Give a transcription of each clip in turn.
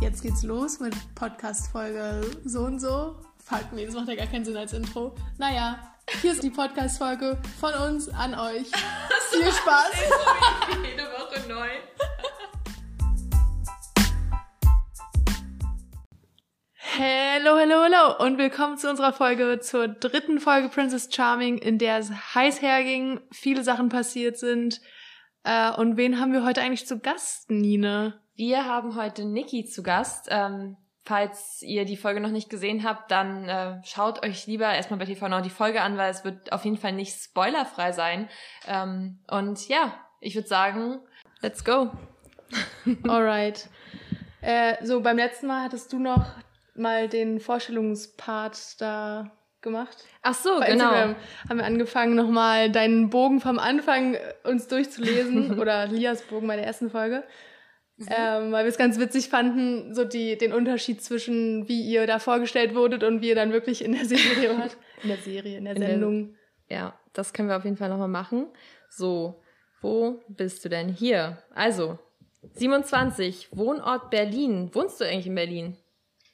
jetzt geht's los mit Podcast-Folge so und so. Fuck, nee, das macht ja gar keinen Sinn als Intro. Naja, hier ist die Podcast-Folge von uns an euch. Viel Spaß. Jede Woche neu. Hello, hello, hello und willkommen zu unserer Folge, zur dritten Folge Princess Charming, in der es heiß herging, viele Sachen passiert sind. Äh, und wen haben wir heute eigentlich zu Gast, Nine? Wir haben heute Niki zu Gast. Ähm, falls ihr die Folge noch nicht gesehen habt, dann äh, schaut euch lieber erstmal bei TV Now die Folge an, weil es wird auf jeden Fall nicht spoilerfrei sein. Ähm, und ja, ich würde sagen, let's go. Alright. Äh, so, beim letzten Mal hattest du noch mal den Vorstellungspart da gemacht. Ach so, Bei genau. Instagram haben wir angefangen, nochmal deinen Bogen vom Anfang äh, uns durchzulesen. oder Lias Bogen bei der ersten Folge. Ähm, weil wir es ganz witzig fanden, so die, den Unterschied zwischen wie ihr da vorgestellt wurdet und wie ihr dann wirklich in der Serie wart. In der Serie, in der In der- Sendung. Ja, das können wir auf jeden Fall nochmal machen. So, wo bist du denn? Hier. Also, 27, Wohnort Berlin. Wohnst du eigentlich in Berlin?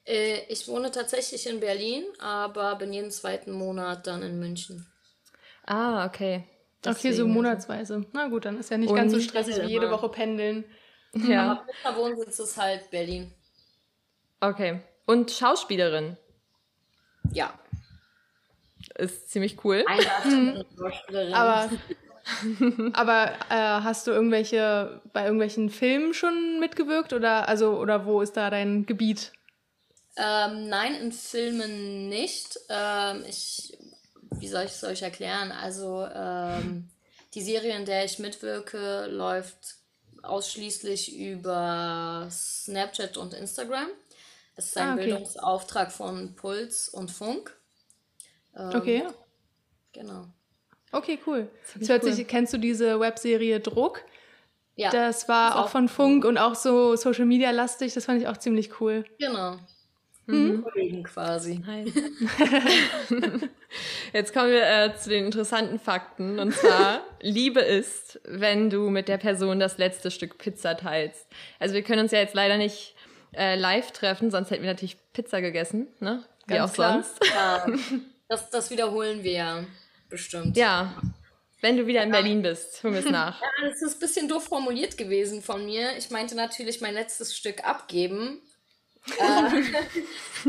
Äh, ich wohne tatsächlich in Berlin, aber bin jeden zweiten Monat dann in München. Ah, okay. okay, so Deswegen. monatsweise. Na gut, dann ist ja nicht Und ganz so stressig wie jede Woche pendeln. Ja, Aber mein Wohnsitz ist halt Berlin. okay. Und Schauspielerin. Ja. Ist ziemlich cool. Eine Schauspielerin. Aber, aber äh, hast du irgendwelche bei irgendwelchen Filmen schon mitgewirkt oder also oder wo ist da dein Gebiet? Ähm, nein, in Filmen nicht. Ähm, ich, wie soll ich es euch erklären? Also, ähm, die Serie, in der ich mitwirke, läuft ausschließlich über Snapchat und Instagram. Es ist ein Ah, okay. Bildungsauftrag von Puls und Funk. Ähm, Okay. Genau. Okay, cool. Das hört cool. sich, kennst du diese Webserie Druck? Ja, Das war auch auch von Funk und auch so Social Media lastig. Das fand ich auch ziemlich cool. genau. Mhm. Kollegen quasi. Hi. Jetzt kommen wir äh, zu den interessanten Fakten. Und zwar, Liebe ist, wenn du mit der Person das letzte Stück Pizza teilst. Also wir können uns ja jetzt leider nicht äh, live treffen, sonst hätten wir natürlich Pizza gegessen, ne? Wie Ganz auch klar. sonst. Ja, das, das wiederholen wir ja bestimmt. Ja. Wenn du wieder in Berlin bist, hol mir es nach. Ja, das ist ein bisschen doof formuliert gewesen von mir. Ich meinte natürlich mein letztes Stück abgeben. Äh,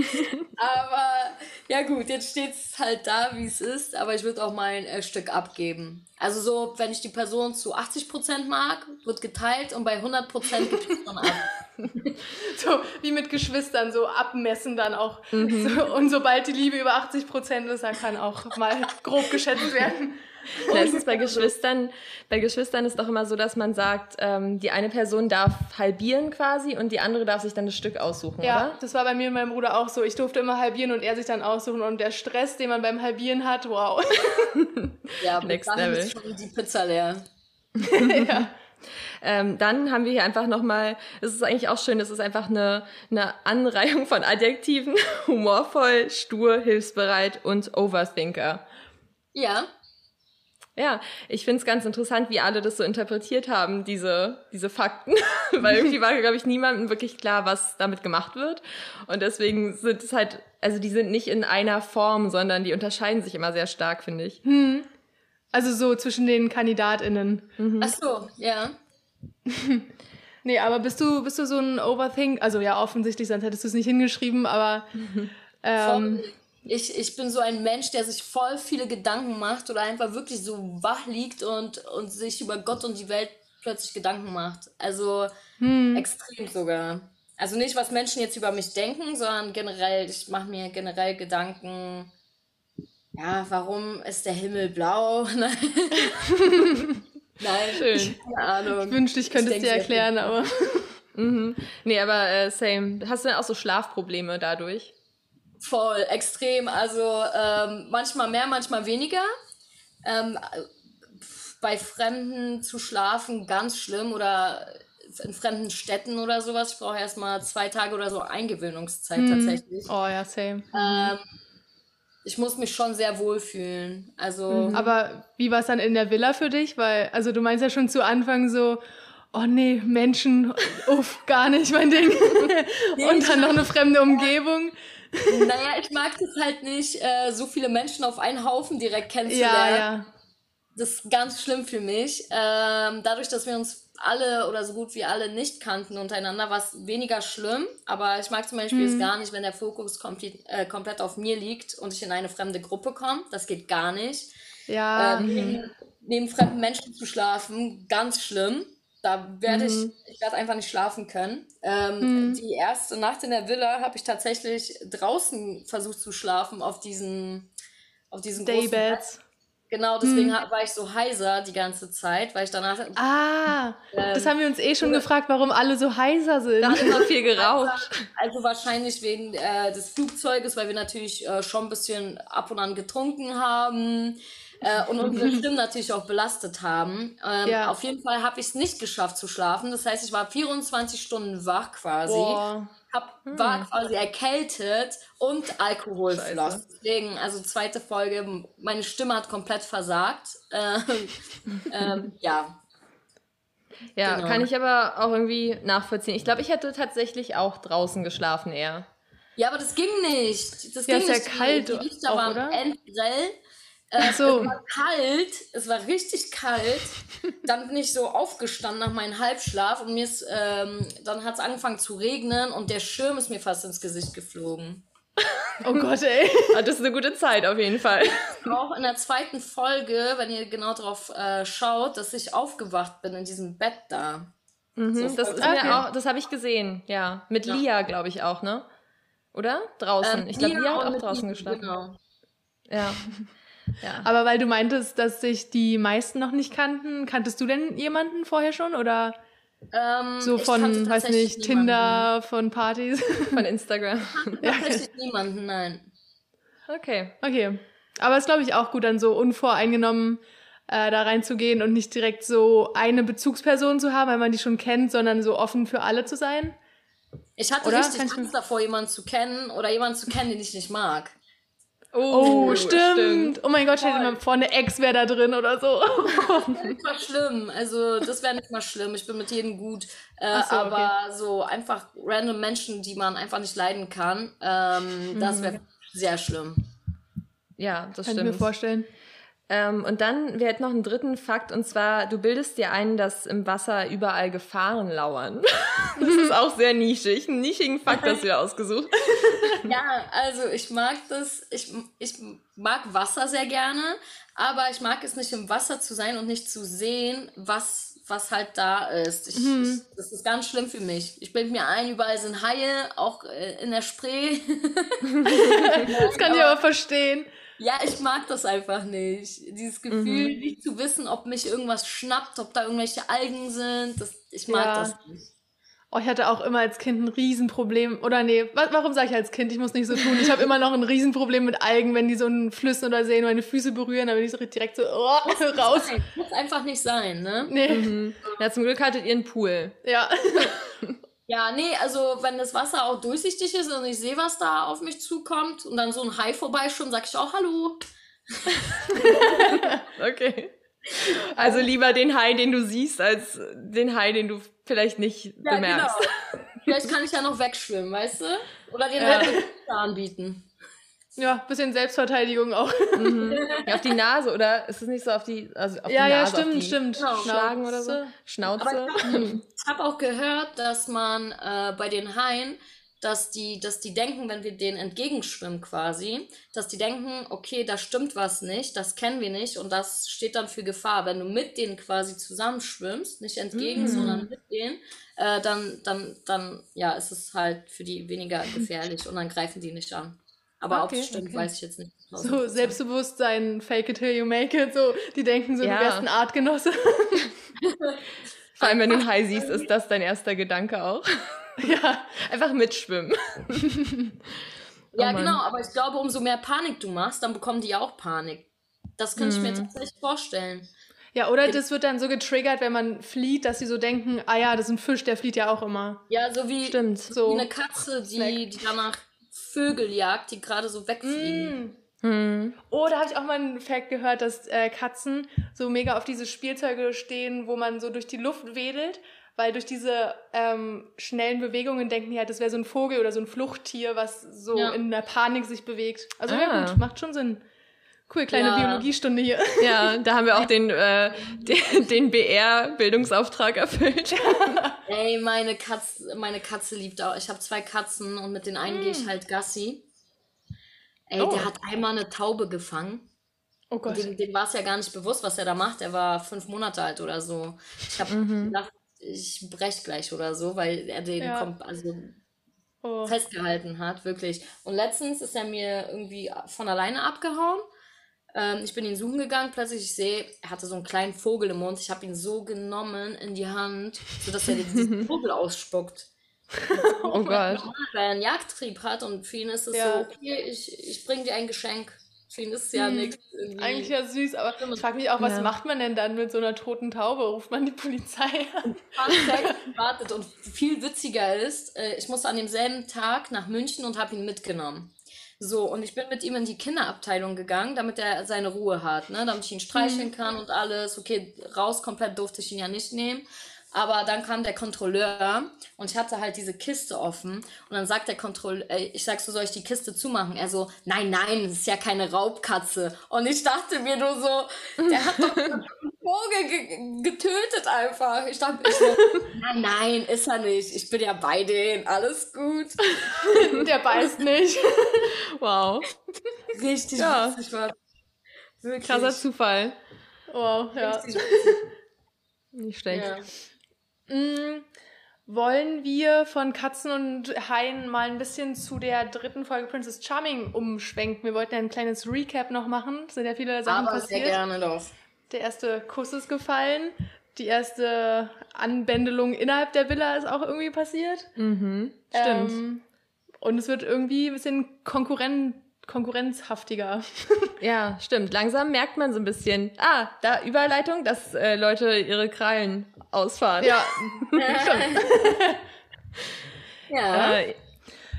aber ja gut, jetzt steht es halt da, wie es ist. Aber ich würde auch mein äh, Stück abgeben. Also so, wenn ich die Person zu 80% mag, wird geteilt und bei 100% gibt es dann ab. So wie mit Geschwistern, so abmessen dann auch. Mhm. So, und sobald die Liebe über 80 Prozent ist, dann kann auch mal grob geschätzt werden. Ist bei Geschwistern, bei Geschwistern ist doch immer so, dass man sagt, ähm, die eine Person darf halbieren quasi und die andere darf sich dann das Stück aussuchen, Ja, oder? das war bei mir und meinem Bruder auch so. Ich durfte immer halbieren und er sich dann aussuchen. Und der Stress, den man beim Halbieren hat, wow. Ja, Next dahin level. ist schon die Pizza leer. ja. Ähm, dann haben wir hier einfach nochmal, es ist eigentlich auch schön, es ist einfach eine, eine Anreihung von Adjektiven. Humorvoll, stur, hilfsbereit und Overthinker. Ja, Ja, ich find's ganz interessant, wie alle das so interpretiert haben, diese, diese Fakten. Weil irgendwie war, glaube ich, niemandem wirklich klar, was damit gemacht wird. Und deswegen sind es halt, also die sind nicht in einer Form, sondern die unterscheiden sich immer sehr stark, finde ich. Also so zwischen den KandidatInnen. ach so, ja. Nee, aber bist du, bist du so ein Overthink? Also ja, offensichtlich, sonst hättest du es nicht hingeschrieben, aber ähm, Voll. Ich, ich bin so ein Mensch, der sich voll viele Gedanken macht oder einfach wirklich so wach liegt und, und sich über Gott und die Welt plötzlich Gedanken macht. Also extrem sogar. Also nicht, was Menschen jetzt über mich denken, sondern generell, ich mache mir generell Gedanken, ja, warum ist der Himmel blau? Nein. Nein, Schön. keine Ahnung. ich wünschte, ich könnte es dir erklären, aber Nee, aber äh, same. Hast du denn auch so Schlafprobleme dadurch? Voll, extrem. Also ähm, manchmal mehr, manchmal weniger. Ähm, bei Fremden zu schlafen, ganz schlimm. Oder in fremden Städten oder sowas. Ich brauche erstmal zwei Tage oder so Eingewöhnungszeit tatsächlich. oh ja, same. Ähm, ich muss mich schon sehr wohlfühlen. Also, Aber wie war es dann in der Villa für dich? Weil, also du meinst ja schon zu Anfang so, oh nee, Menschen, uff, gar nicht mein Ding. und dann noch eine fremde Umgebung. Naja, ich mag es halt nicht, äh, so viele Menschen auf einen Haufen direkt kennenzulernen. Ja, ja. Das ist ganz schlimm für mich. Ähm, dadurch, dass wir uns alle oder so gut wie alle nicht kannten untereinander, war es weniger schlimm. Aber ich mag zum Beispiel mhm. es gar nicht, wenn der Fokus komplett, äh, komplett auf mir liegt und ich in eine fremde Gruppe komme. Das geht gar nicht. Ja. Ähm, neben, neben fremden Menschen zu schlafen, ganz schlimm. Da werde mhm. ich, ich werde einfach nicht schlafen können. Ähm, mhm. Die erste Nacht in der Villa habe ich tatsächlich draußen versucht zu schlafen auf diesen, auf diesen Daybeds. Genau, deswegen hm. war ich so heiser die ganze Zeit, weil ich danach. Ah, ähm, das haben wir uns eh schon gefragt, warum alle so heiser sind. Da hat immer viel geraucht. Also wahrscheinlich wegen äh, des Flugzeuges, weil wir natürlich äh, schon ein bisschen ab und an getrunken haben äh, und unsere Stimmen natürlich auch belastet haben. Ähm, ja. Auf jeden Fall habe ich es nicht geschafft zu schlafen. Das heißt, ich war 24 Stunden wach quasi. Boah. Hab, hm. war quasi erkältet und alkoholfloss. Deswegen, also zweite Folge, meine Stimme hat komplett versagt. Ähm, ähm, ja. Ja, genau. kann ich aber auch irgendwie nachvollziehen. Ich glaube, ich hätte tatsächlich auch draußen geschlafen eher. Ja, aber das ging nicht. Das ja, ging ist nicht. ja kalt. Die, die Lichter auch, waren oder? Äh, so. Es war kalt, es war richtig kalt. Dann bin ich so aufgestanden nach meinem Halbschlaf und mir ist, ähm, dann hat es angefangen zu regnen und der Schirm ist mir fast ins Gesicht geflogen. Oh Gott, ey. Ah, das ist eine gute Zeit auf jeden Fall. Auch in der zweiten Folge, wenn ihr genau drauf äh, schaut, dass ich aufgewacht bin in diesem Bett da. Mhm, so das ist okay. mir auch, das habe ich gesehen, ja. Mit ja. Lia, glaube ich auch, ne? Oder? Draußen. Ähm, ich glaube, Lia hat auch draußen geschlafen. Genau. Ja. Ja. Aber weil du meintest, dass sich die meisten noch nicht kannten, kanntest du denn jemanden vorher schon oder ähm, so von, weiß nicht, Tinder, von Partys? Von Instagram. ja, tatsächlich niemanden, nein. Okay. Okay. Aber es ist, glaube ich, auch gut, dann so unvoreingenommen äh, da reinzugehen und nicht direkt so eine Bezugsperson zu haben, weil man die schon kennt, sondern so offen für alle zu sein. Ich hatte oder? richtig Angst davor, jemanden zu kennen oder jemanden zu kennen, den ich nicht mag. Oh, oh stimmt. stimmt. Oh mein Gott, stell dir mal vor, eine Ex wäre da drin oder so. das wäre nicht mal schlimm. Also, das wäre nicht mal schlimm. Ich bin mit jedem gut. Äh, so, aber okay. so einfach random Menschen, die man einfach nicht leiden kann, ähm, mhm. das wäre sehr schlimm. Ja, das Kann stimmt. Kann ich mir vorstellen. Ähm, und dann, wir hätten noch einen dritten Fakt, und zwar, du bildest dir ein, dass im Wasser überall Gefahren lauern. das ist auch sehr nischig, einen nischigen Fakt hast du ja ausgesucht. ja, also ich mag das, ich, ich mag Wasser sehr gerne, aber ich mag es nicht im Wasser zu sein und nicht zu sehen, was, was halt da ist. Ich, mhm. ich, das ist ganz schlimm für mich. Ich bilde mir ein, überall sind Haie, auch äh, in der Spree. das kann ich aber verstehen. Ja, ich mag das einfach nicht. Dieses Gefühl, mhm. nicht zu wissen, ob mich irgendwas schnappt, ob da irgendwelche Algen sind. Das, ich mag ja. das nicht. Oh, ich hatte auch immer als Kind ein Riesenproblem. Oder nee, warum sage ich als Kind? Ich muss nicht so tun. Ich habe immer noch ein Riesenproblem mit Algen, wenn die so in Flüssen oder Seen meine Füße berühren, dann bin ich so direkt so oh, muss raus. Sein. Muss einfach nicht sein, ne? Nee. Mhm. Ja, zum Glück hattet ihr einen Pool. Ja. Ja, nee, also wenn das Wasser auch durchsichtig ist und ich sehe, was da auf mich zukommt und dann so ein Hai vorbeischwimmt, sag ich auch Hallo. okay. Also lieber den Hai, den du siehst, als den Hai, den du vielleicht nicht ja, bemerkst. Genau. Vielleicht kann ich ja noch wegschwimmen, weißt du? Oder den ja. anbieten. Ja, bisschen Selbstverteidigung auch. Mhm. Ja, auf die Nase, oder? Ist es nicht so auf die, also auf ja, die Nase? Ja, stimmt, stimmt. Genau. Schlagen oder so? Schnauze. ich habe hab auch gehört, dass man äh, bei den Haien, dass die, dass die denken, wenn wir denen entgegenschwimmen quasi, dass die denken, okay, da stimmt was nicht, das kennen wir nicht und das steht dann für Gefahr. Wenn du mit denen quasi zusammenschwimmst, nicht entgegen, mhm. sondern mit denen, äh, dann, dann, dann, ja, ist es halt für die weniger gefährlich und dann greifen die nicht an. Aber okay, ob es stimmt, okay. weiß ich jetzt nicht. So Selbstbewusstsein, fake it till you make it, so, die denken so, ja. du wärst ein Artgenosse. Vor allem, wenn du einen Hai siehst, ist das dein erster Gedanke auch. ja, einfach mitschwimmen. ja, oh genau, aber ich glaube, umso mehr Panik du machst, dann bekommen die auch Panik. Das könnte hm. ich mir mhm. tatsächlich vorstellen. Ja, oder das wird dann so getriggert, wenn man flieht, dass sie so denken, ah ja, das ist ein Fisch, der flieht ja auch immer. Ja, so wie, Stimmt. So wie eine Katze, die, die danach Vögel jagt, die gerade so wegfliegen. Mm. Hm. Oh, da habe ich auch mal einen Fact gehört, dass äh, Katzen so mega auf diese Spielzeuge stehen, wo man so durch die Luft wedelt, weil durch diese ähm, schnellen Bewegungen denken die halt, das wäre so ein Vogel oder so ein Fluchttier, was so ja. in der Panik sich bewegt. Also ah. ja gut, macht schon Sinn. Cool, kleine ja. Biologiestunde hier. Ja, da haben wir auch den, äh, den, den BR-Bildungsauftrag erfüllt. Ey, meine Katze, meine Katze liebt auch. Ich habe zwei Katzen und mit den einen mm. gehe ich hm. halt Gassi. Ey, oh. der hat einmal eine Taube gefangen. Oh Gott. Dem, dem war es ja gar nicht bewusst, was er da macht. Er war fünf Monate alt oder so. Ich habe mhm. gedacht, ich brech gleich oder so, weil er den ja. kommt, also oh. festgehalten hat, wirklich. Und letztens ist er mir irgendwie von alleine abgehauen. Ähm, ich bin ihn suchen gegangen, plötzlich ich sehe, er hatte so einen kleinen Vogel im Mund. Ich habe ihn so genommen in die Hand, sodass er diesen Vogel ausspuckt. oh Gott. Weil er einen Jagdtrieb hat und für ihn ist es ja. so, okay, ich, ich bringe dir ein Geschenk. Für ihn ist es ja hm. nichts. Eigentlich ja süß, aber ich frage mich auch, was ja. macht man denn dann mit so einer toten Taube? Ruft man die Polizei an? wartet und viel witziger ist, äh, ich musste an demselben Tag nach München und habe ihn mitgenommen. So, und ich bin mit ihm in die Kinderabteilung gegangen, damit er seine Ruhe hat, ne? damit ich ihn streicheln mhm. kann und alles. Okay, raus komplett durfte ich ihn ja nicht nehmen. Aber dann kam der Kontrolleur und ich hatte halt diese Kiste offen. Und dann sagt der Kontrolleur, ich sag so, soll ich die Kiste zumachen? Er so, nein, nein, das ist ja keine Raubkatze. Und ich dachte mir nur so, der hat doch einen Vogel ge getötet einfach. Ich dachte, ich so, nein, nein, ist er nicht. Ich bin ja bei denen, alles gut. der beißt nicht. Wow. Richtig ja. witzig war. Wirklich. Krasser Zufall. Wow, ja. Nicht schlecht. Ja. Mm, wollen wir von Katzen und Haien mal ein bisschen zu der dritten Folge Princess Charming umschwenken? Wir wollten ja ein kleines Recap noch machen. Es sind ja viele Sachen Aber passiert. Sehr gerne doch. Der erste Kuss ist gefallen. Die erste Anbändelung innerhalb der Villa ist auch irgendwie passiert. Mhm, stimmt. Ähm, und es wird irgendwie ein bisschen konkurrent konkurrenzhaftiger. ja, stimmt. Langsam merkt man so ein bisschen, ah, da Überleitung, dass äh, Leute ihre Krallen ausfahren. Ja, stimmt. ja. Äh,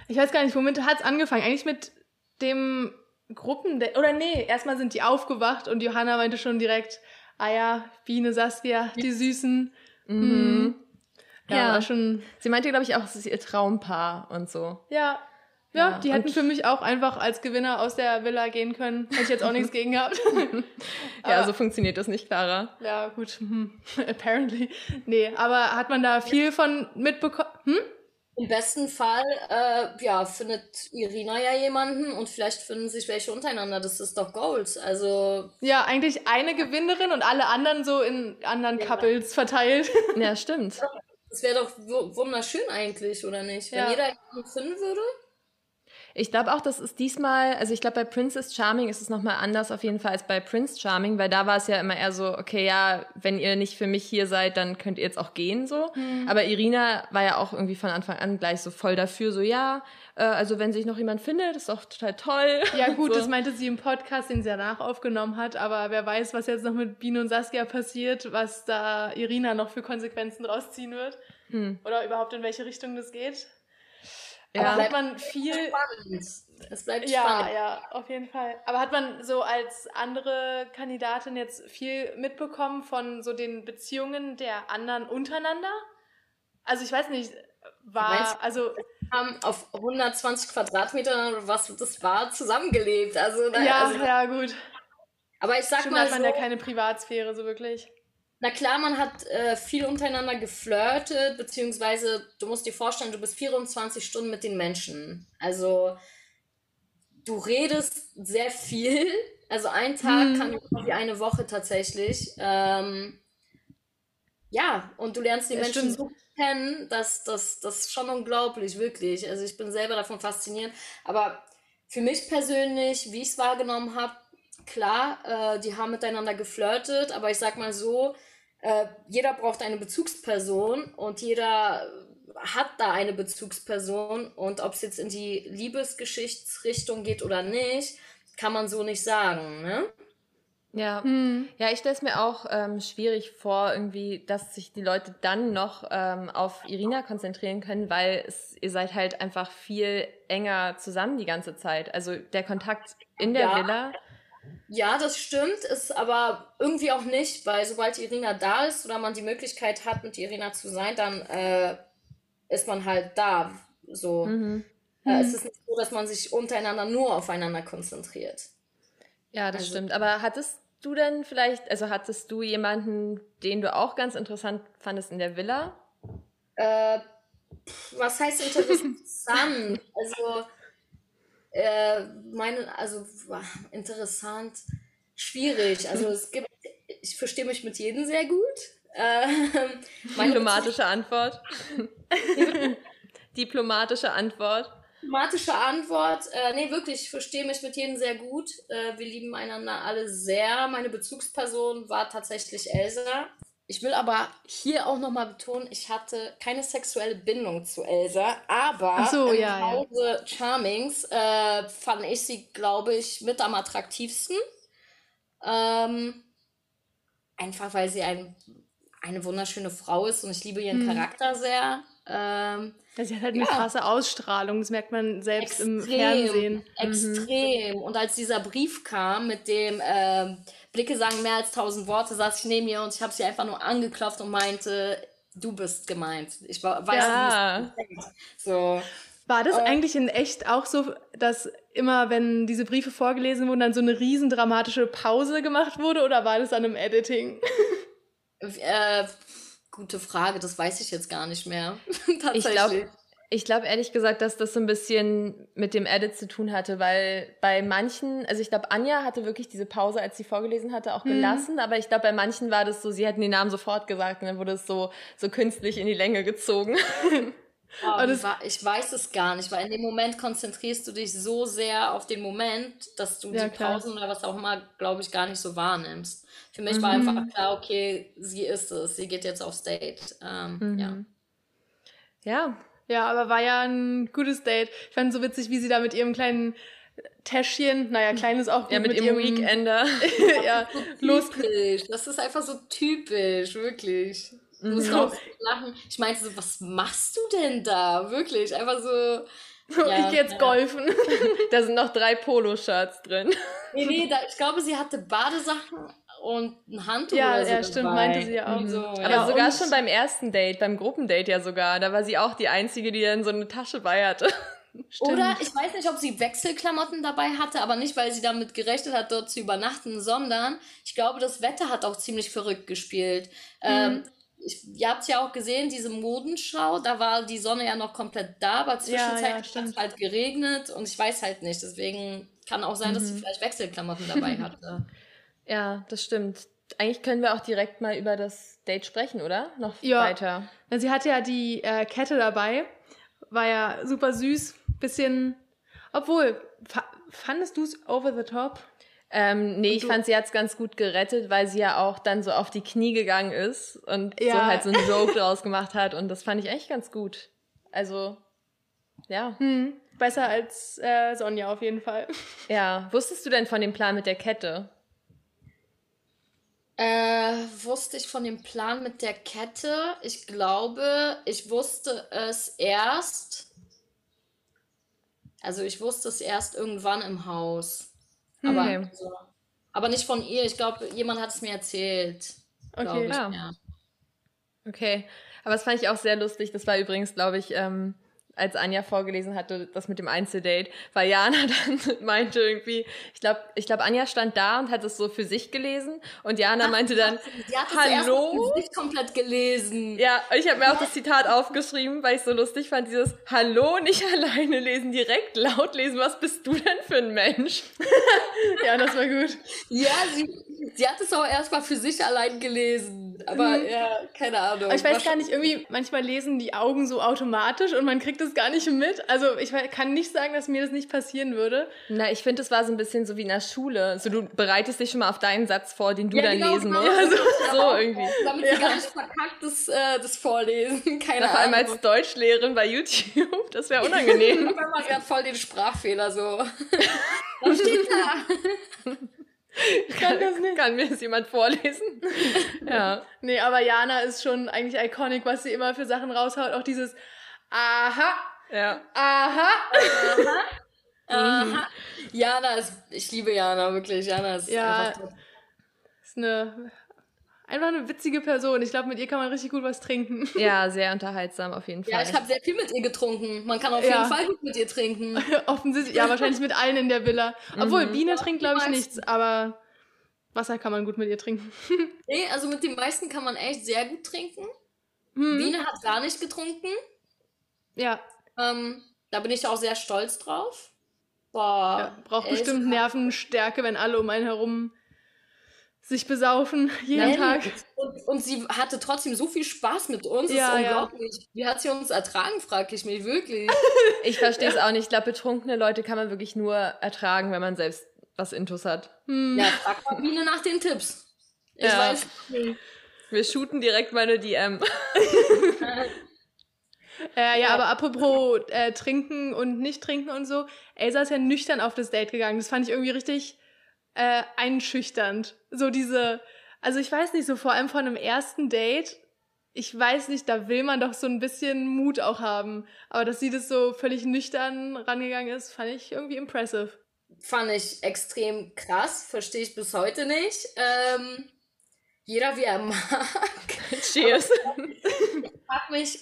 ich weiß gar nicht, womit hat es angefangen? Eigentlich mit dem Gruppen, oder nee, erstmal sind die aufgewacht und Johanna meinte schon direkt, ah ja, Biene, Saskia, die Süßen. Mhm. mhm. Ja, ja, war schon. Sie meinte, glaube ich, auch, es ist ihr Traumpaar und so. Ja, ja, ja, die hätten für mich auch einfach als Gewinner aus der Villa gehen können. Hätte ich jetzt auch nichts gegen gehabt. ja, so funktioniert das nicht, Clara. Ja, gut. Hm. Apparently. Nee, aber hat man da viel von mitbekommen? Hm? Im besten Fall, äh, ja, findet Irina ja jemanden und vielleicht finden sich welche untereinander. Das ist doch Goals. Also. Ja, eigentlich eine Gewinnerin und alle anderen so in anderen ja. Couples verteilt. Ja, stimmt. Das wäre doch wunderschön eigentlich, oder nicht? Wenn ja. jeder jemanden finden würde. Ich glaube auch, das ist diesmal, also ich glaube, bei Princess Charming ist es nochmal anders auf jeden Fall als bei Prince Charming, weil da war es ja immer eher so, okay, ja, wenn ihr nicht für mich hier seid, dann könnt ihr jetzt auch gehen, so. Mhm. Aber Irina war ja auch irgendwie von Anfang an gleich so voll dafür, so, ja, äh, also wenn sich noch jemand findet, ist doch total toll. Ja gut, so. das meinte sie im Podcast, den sie danach aufgenommen hat, aber wer weiß, was jetzt noch mit Biene und Saskia passiert, was da Irina noch für Konsequenzen rausziehen wird. Mhm. Oder überhaupt in welche Richtung das geht. Ja. Hat man viel. Spannend. Es bleibt ja, spannend. Ja, auf jeden Fall. Aber hat man so als andere Kandidatin jetzt viel mitbekommen von so den Beziehungen der anderen untereinander? Also ich weiß nicht, war, weißt, also. haben auf 120 Quadratmetern, was das war, zusammengelebt. Also, ja, also, ja, gut. Aber ich sag Stimmt, mal. hat man so, ja keine Privatsphäre so wirklich. Na klar, man hat äh, viel untereinander geflirtet, beziehungsweise du musst dir vorstellen, du bist 24 Stunden mit den Menschen. Also du redest sehr viel. Also ein Tag hm. kann wie eine Woche tatsächlich. Ähm, ja, und du lernst die ja, Menschen stimmt. so kennen, dass das, das ist schon unglaublich, wirklich. Also ich bin selber davon fasziniert. Aber für mich persönlich, wie ich es wahrgenommen habe, klar, äh, die haben miteinander geflirtet, aber ich sag mal so, äh, jeder braucht eine Bezugsperson und jeder hat da eine Bezugsperson und ob es jetzt in die Liebesgeschichtsrichtung geht oder nicht, kann man so nicht sagen, ne? Ja, hm. ja, ich stelle es mir auch ähm, schwierig vor, irgendwie, dass sich die Leute dann noch ähm, auf Irina konzentrieren können, weil es, ihr seid halt einfach viel enger zusammen die ganze Zeit. Also der Kontakt in der ja. Villa. Ja, das stimmt, ist aber irgendwie auch nicht, weil sobald Irina da ist oder man die Möglichkeit hat, mit Irina zu sein, dann äh, ist man halt da. So. Mhm. Äh, es ist nicht so, dass man sich untereinander nur aufeinander konzentriert. Ja, das also, stimmt. Aber hattest du denn vielleicht, also hattest du jemanden, den du auch ganz interessant fandest in der Villa? Äh, was heißt interessant? also, äh, meine, also interessant, schwierig. Also es gibt, ich verstehe mich mit jedem sehr gut. Äh, Diplomatische Antwort. Diplomatische Antwort. Diplomatische Antwort. Äh, nee, wirklich, ich verstehe mich mit jedem sehr gut. Äh, wir lieben einander alle sehr. Meine Bezugsperson war tatsächlich Elsa. Ich will aber hier auch nochmal betonen, ich hatte keine sexuelle Bindung zu Elsa, aber so, im ja, Hause ja. Charmings äh, fand ich sie, glaube ich, mit am attraktivsten. Ähm, einfach weil sie ein, eine wunderschöne Frau ist und ich liebe ihren hm. Charakter sehr. Ähm, sie hat halt eine ja. krasse Ausstrahlung, das merkt man selbst extrem, im Fernsehen. Mhm. Extrem. Mhm. Und als dieser Brief kam mit dem äh, Blicke sagen mehr als tausend Worte, saß ich neben ihr und ich habe sie einfach nur angeklopft und meinte, du bist gemeint. Ich weiß, ja. es so. War das äh, eigentlich in echt auch so, dass immer, wenn diese Briefe vorgelesen wurden, dann so eine riesen dramatische Pause gemacht wurde oder war das dann im Editing? äh, Gute Frage, das weiß ich jetzt gar nicht mehr. ich glaube ich glaube ehrlich gesagt, dass das so ein bisschen mit dem Edit zu tun hatte, weil bei manchen, also ich glaube, Anja hatte wirklich diese Pause, als sie vorgelesen hatte, auch mhm. gelassen, mhm. aber ich glaube, bei manchen war das so, sie hätten den Namen sofort gesagt und dann wurde es so, so künstlich in die Länge gezogen. Oh, ich weiß es gar nicht, weil in dem Moment konzentrierst du dich so sehr auf den Moment, dass du ja, die Pausen oder was auch immer, glaube ich, gar nicht so wahrnimmst. Für mich mhm. war einfach klar, okay, sie ist es, sie geht jetzt aufs Date. Ähm, mhm. Ja. Ja. Ja, aber war ja ein gutes Date. Ich fand es so witzig, wie sie da mit ihrem kleinen Täschchen, naja, klein ist auch gut. Ja, mit, mit ihrem Weekender. ja, los. Das ist einfach so typisch, wirklich. Du musst auch lachen. Ich meinte so, was machst du denn da? Wirklich, einfach so. Ja, ich gehe jetzt ja. golfen. da sind noch drei Poloshirts drin. Nee, nee, da, ich glaube, sie hatte Badesachen und ein Handtuch ja, oder so Ja, stimmt, dabei. meinte sie ja auch. So, Aber ja. sogar schon beim ersten Date, beim Gruppendate ja sogar, da war sie auch die Einzige, die dann so eine Tasche bei hatte. Stimmt. Oder ich weiß nicht, ob sie Wechselklamotten dabei hatte, aber nicht, weil sie damit gerechnet hat, dort zu übernachten, sondern ich glaube, das Wetter hat auch ziemlich verrückt gespielt. Mhm. Ähm, ich, ihr habt ja auch gesehen, diese Modenschau, da war die Sonne ja noch komplett da, aber zwischenzeitlich ja, ja, hat es halt geregnet und ich weiß halt nicht. Deswegen kann auch sein, mhm. dass sie mhm. vielleicht Wechselklamotten dabei hatte. Ja, das stimmt. Eigentlich können wir auch direkt mal über das Date sprechen, oder? Noch ja. weiter. Sie hatte ja die äh, Kette dabei. War ja super süß. Bisschen. Obwohl, fandest du es over the top? Ähm, nee, ich fand, sie hat's ganz gut gerettet, weil sie ja auch dann so auf die Knie gegangen ist und ja. so halt so einen Joke draus gemacht hat. Und das fand ich echt ganz gut. Also, ja. Hm. Besser als äh, Sonja auf jeden Fall. Ja. Wusstest du denn von dem Plan mit der Kette? Äh, wusste ich von dem Plan mit der Kette? Ich glaube, ich wusste es erst. Also ich wusste es erst irgendwann im Haus. Aber, okay. also, aber nicht von ihr. Ich glaube, jemand hat es mir erzählt. Okay, ich, ja. ja. Okay. Aber das fand ich auch sehr lustig. Das war übrigens, glaube ich, ähm, als Anja vorgelesen hatte, das mit dem Einzeldate, weil Jana dann meinte irgendwie, ich glaube, ich glaube, Anja stand da und hat es so für sich gelesen und Jana meinte dann, sie hat Hallo? Nicht komplett gelesen. Ja, ich habe mir auch das Zitat aufgeschrieben, weil ich so lustig fand, dieses Hallo, nicht alleine lesen, direkt laut lesen, was bist du denn für ein Mensch? ja, das war gut. Ja, sie, sie hat es auch erstmal für sich allein gelesen, aber mhm. ja, keine Ahnung. Aber ich weiß gar nicht, irgendwie, manchmal lesen die Augen so automatisch und man kriegt es gar nicht mit. Also ich kann nicht sagen, dass mir das nicht passieren würde. Na, ich finde, es war so ein bisschen so wie in der Schule. So, du bereitest dich schon mal auf deinen Satz vor, den du ja, dann genau, lesen genau. musst. Ja, so, so irgendwie. Damit ja. sie gar nicht verkackt das, äh, das Vorlesen. Keine Na, vor allem als Deutschlehrerin bei YouTube. Das wäre unangenehm. Wenn man gerade voll den Sprachfehler so. Was steht da? Ich kann das nicht. Kann mir das jemand vorlesen? ja. Nee, aber Jana ist schon eigentlich iconic, was sie immer für Sachen raushaut. Auch dieses Aha. Ja. Aha. Aha. Aha. Jana ist, ich liebe Jana, wirklich. Jana ist ja, einfach top. Ist eine einfach eine witzige Person. Ich glaube, mit ihr kann man richtig gut was trinken. Ja, sehr unterhaltsam auf jeden Fall. Ja, ich habe sehr viel mit ihr getrunken. Man kann auf ja. jeden Fall gut mit ihr trinken. Offensichtlich, ja, wahrscheinlich mit allen in der Villa. Obwohl, mhm. Biene trinkt, glaube ich, nichts, aber Wasser kann man gut mit ihr trinken. nee, also mit den meisten kann man echt sehr gut trinken. Hm. Biene hat gar nicht getrunken. Ja. Ähm, da bin ich auch sehr stolz drauf. Boah. Ja, braucht bestimmt Nervenstärke, wenn alle um einen herum sich besaufen jeden Nein. Tag. Und, und, sie hatte trotzdem so viel Spaß mit uns. Ja, das ist unglaublich. Ja. Wie hat sie uns ertragen, frage ich mich wirklich. ich verstehe es auch nicht. Ich glaube, betrunkene Leute kann man wirklich nur ertragen, wenn man selbst was Intus hat. Hm. Ja, frag mal Biene nach den Tipps. Ich ja. weiß nicht. Wir shooten direkt meine DM. Äh, ja, aber apropos äh, trinken und nicht trinken und so, Elsa ist ja nüchtern auf das Date gegangen. Das fand ich irgendwie richtig äh, einschüchternd. So diese, also ich weiß nicht, so vor allem von einem ersten Date, ich weiß nicht, da will man doch so ein bisschen Mut auch haben. Aber dass sie das so völlig nüchtern rangegangen ist, fand ich irgendwie impressive. Fand ich extrem krass, verstehe ich bis heute nicht. Ähm, jeder wie er mag. Cheers. ich frag mich,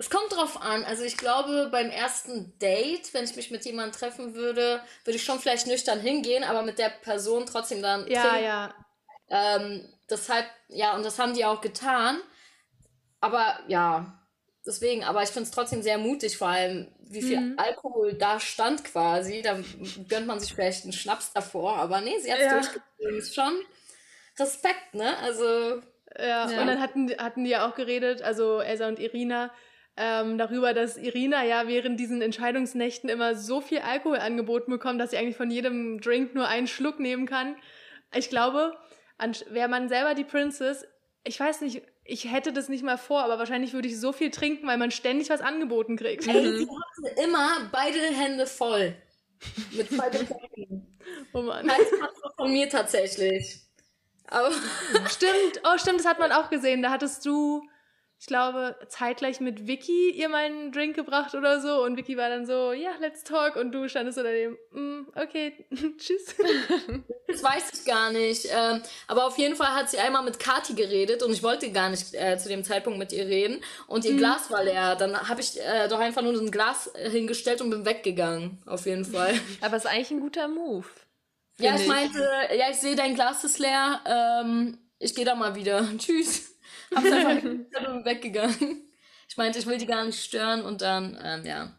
es kommt drauf an. Also ich glaube, beim ersten Date, wenn ich mich mit jemandem treffen würde, würde ich schon vielleicht nüchtern hingehen, aber mit der Person trotzdem dann. Ja, trinken. ja. Ähm, deshalb, ja, und das haben die auch getan. Aber ja, deswegen, aber ich finde es trotzdem sehr mutig, vor allem, wie viel mhm. Alkohol da stand quasi. Da gönnt man sich vielleicht einen Schnaps davor, aber nee, sie hat es ja. durchgezogen. Ist schon Respekt, ne? Also. Ja, ja, und dann hatten, hatten die ja auch geredet, also Elsa und Irina, ähm, darüber, dass Irina ja während diesen Entscheidungsnächten immer so viel Alkohol angeboten bekommt, dass sie eigentlich von jedem Drink nur einen Schluck nehmen kann. Ich glaube, wäre man selber die Princess, ich weiß nicht, ich hätte das nicht mal vor, aber wahrscheinlich würde ich so viel trinken, weil man ständig was angeboten kriegt. Ey, sie hatte immer beide Hände voll. Mit zwei Getränken. Oh Mann. Das von mir tatsächlich. Aber stimmt, oh stimmt, das hat man auch gesehen. Da hattest du ich glaube, zeitgleich mit Vicky ihr meinen Drink gebracht oder so. Und Vicky war dann so, ja, let's talk. Und du standest so daneben, mm, okay, tschüss. Das weiß ich gar nicht. Ähm, aber auf jeden Fall hat sie einmal mit Kati geredet und ich wollte gar nicht äh, zu dem Zeitpunkt mit ihr reden. Und ihr mhm. Glas war leer. Dann habe ich äh, doch einfach nur ein Glas hingestellt und bin weggegangen. Auf jeden Fall. Aber es ist eigentlich ein guter Move. Ja, ich, ich meinte, ja, ich sehe, dein Glas ist leer. Ähm, ich gehe da mal wieder. Tschüss. Hab's einfach weggegangen. Ich meinte, ich will die gar nicht stören und dann, ähm, ja.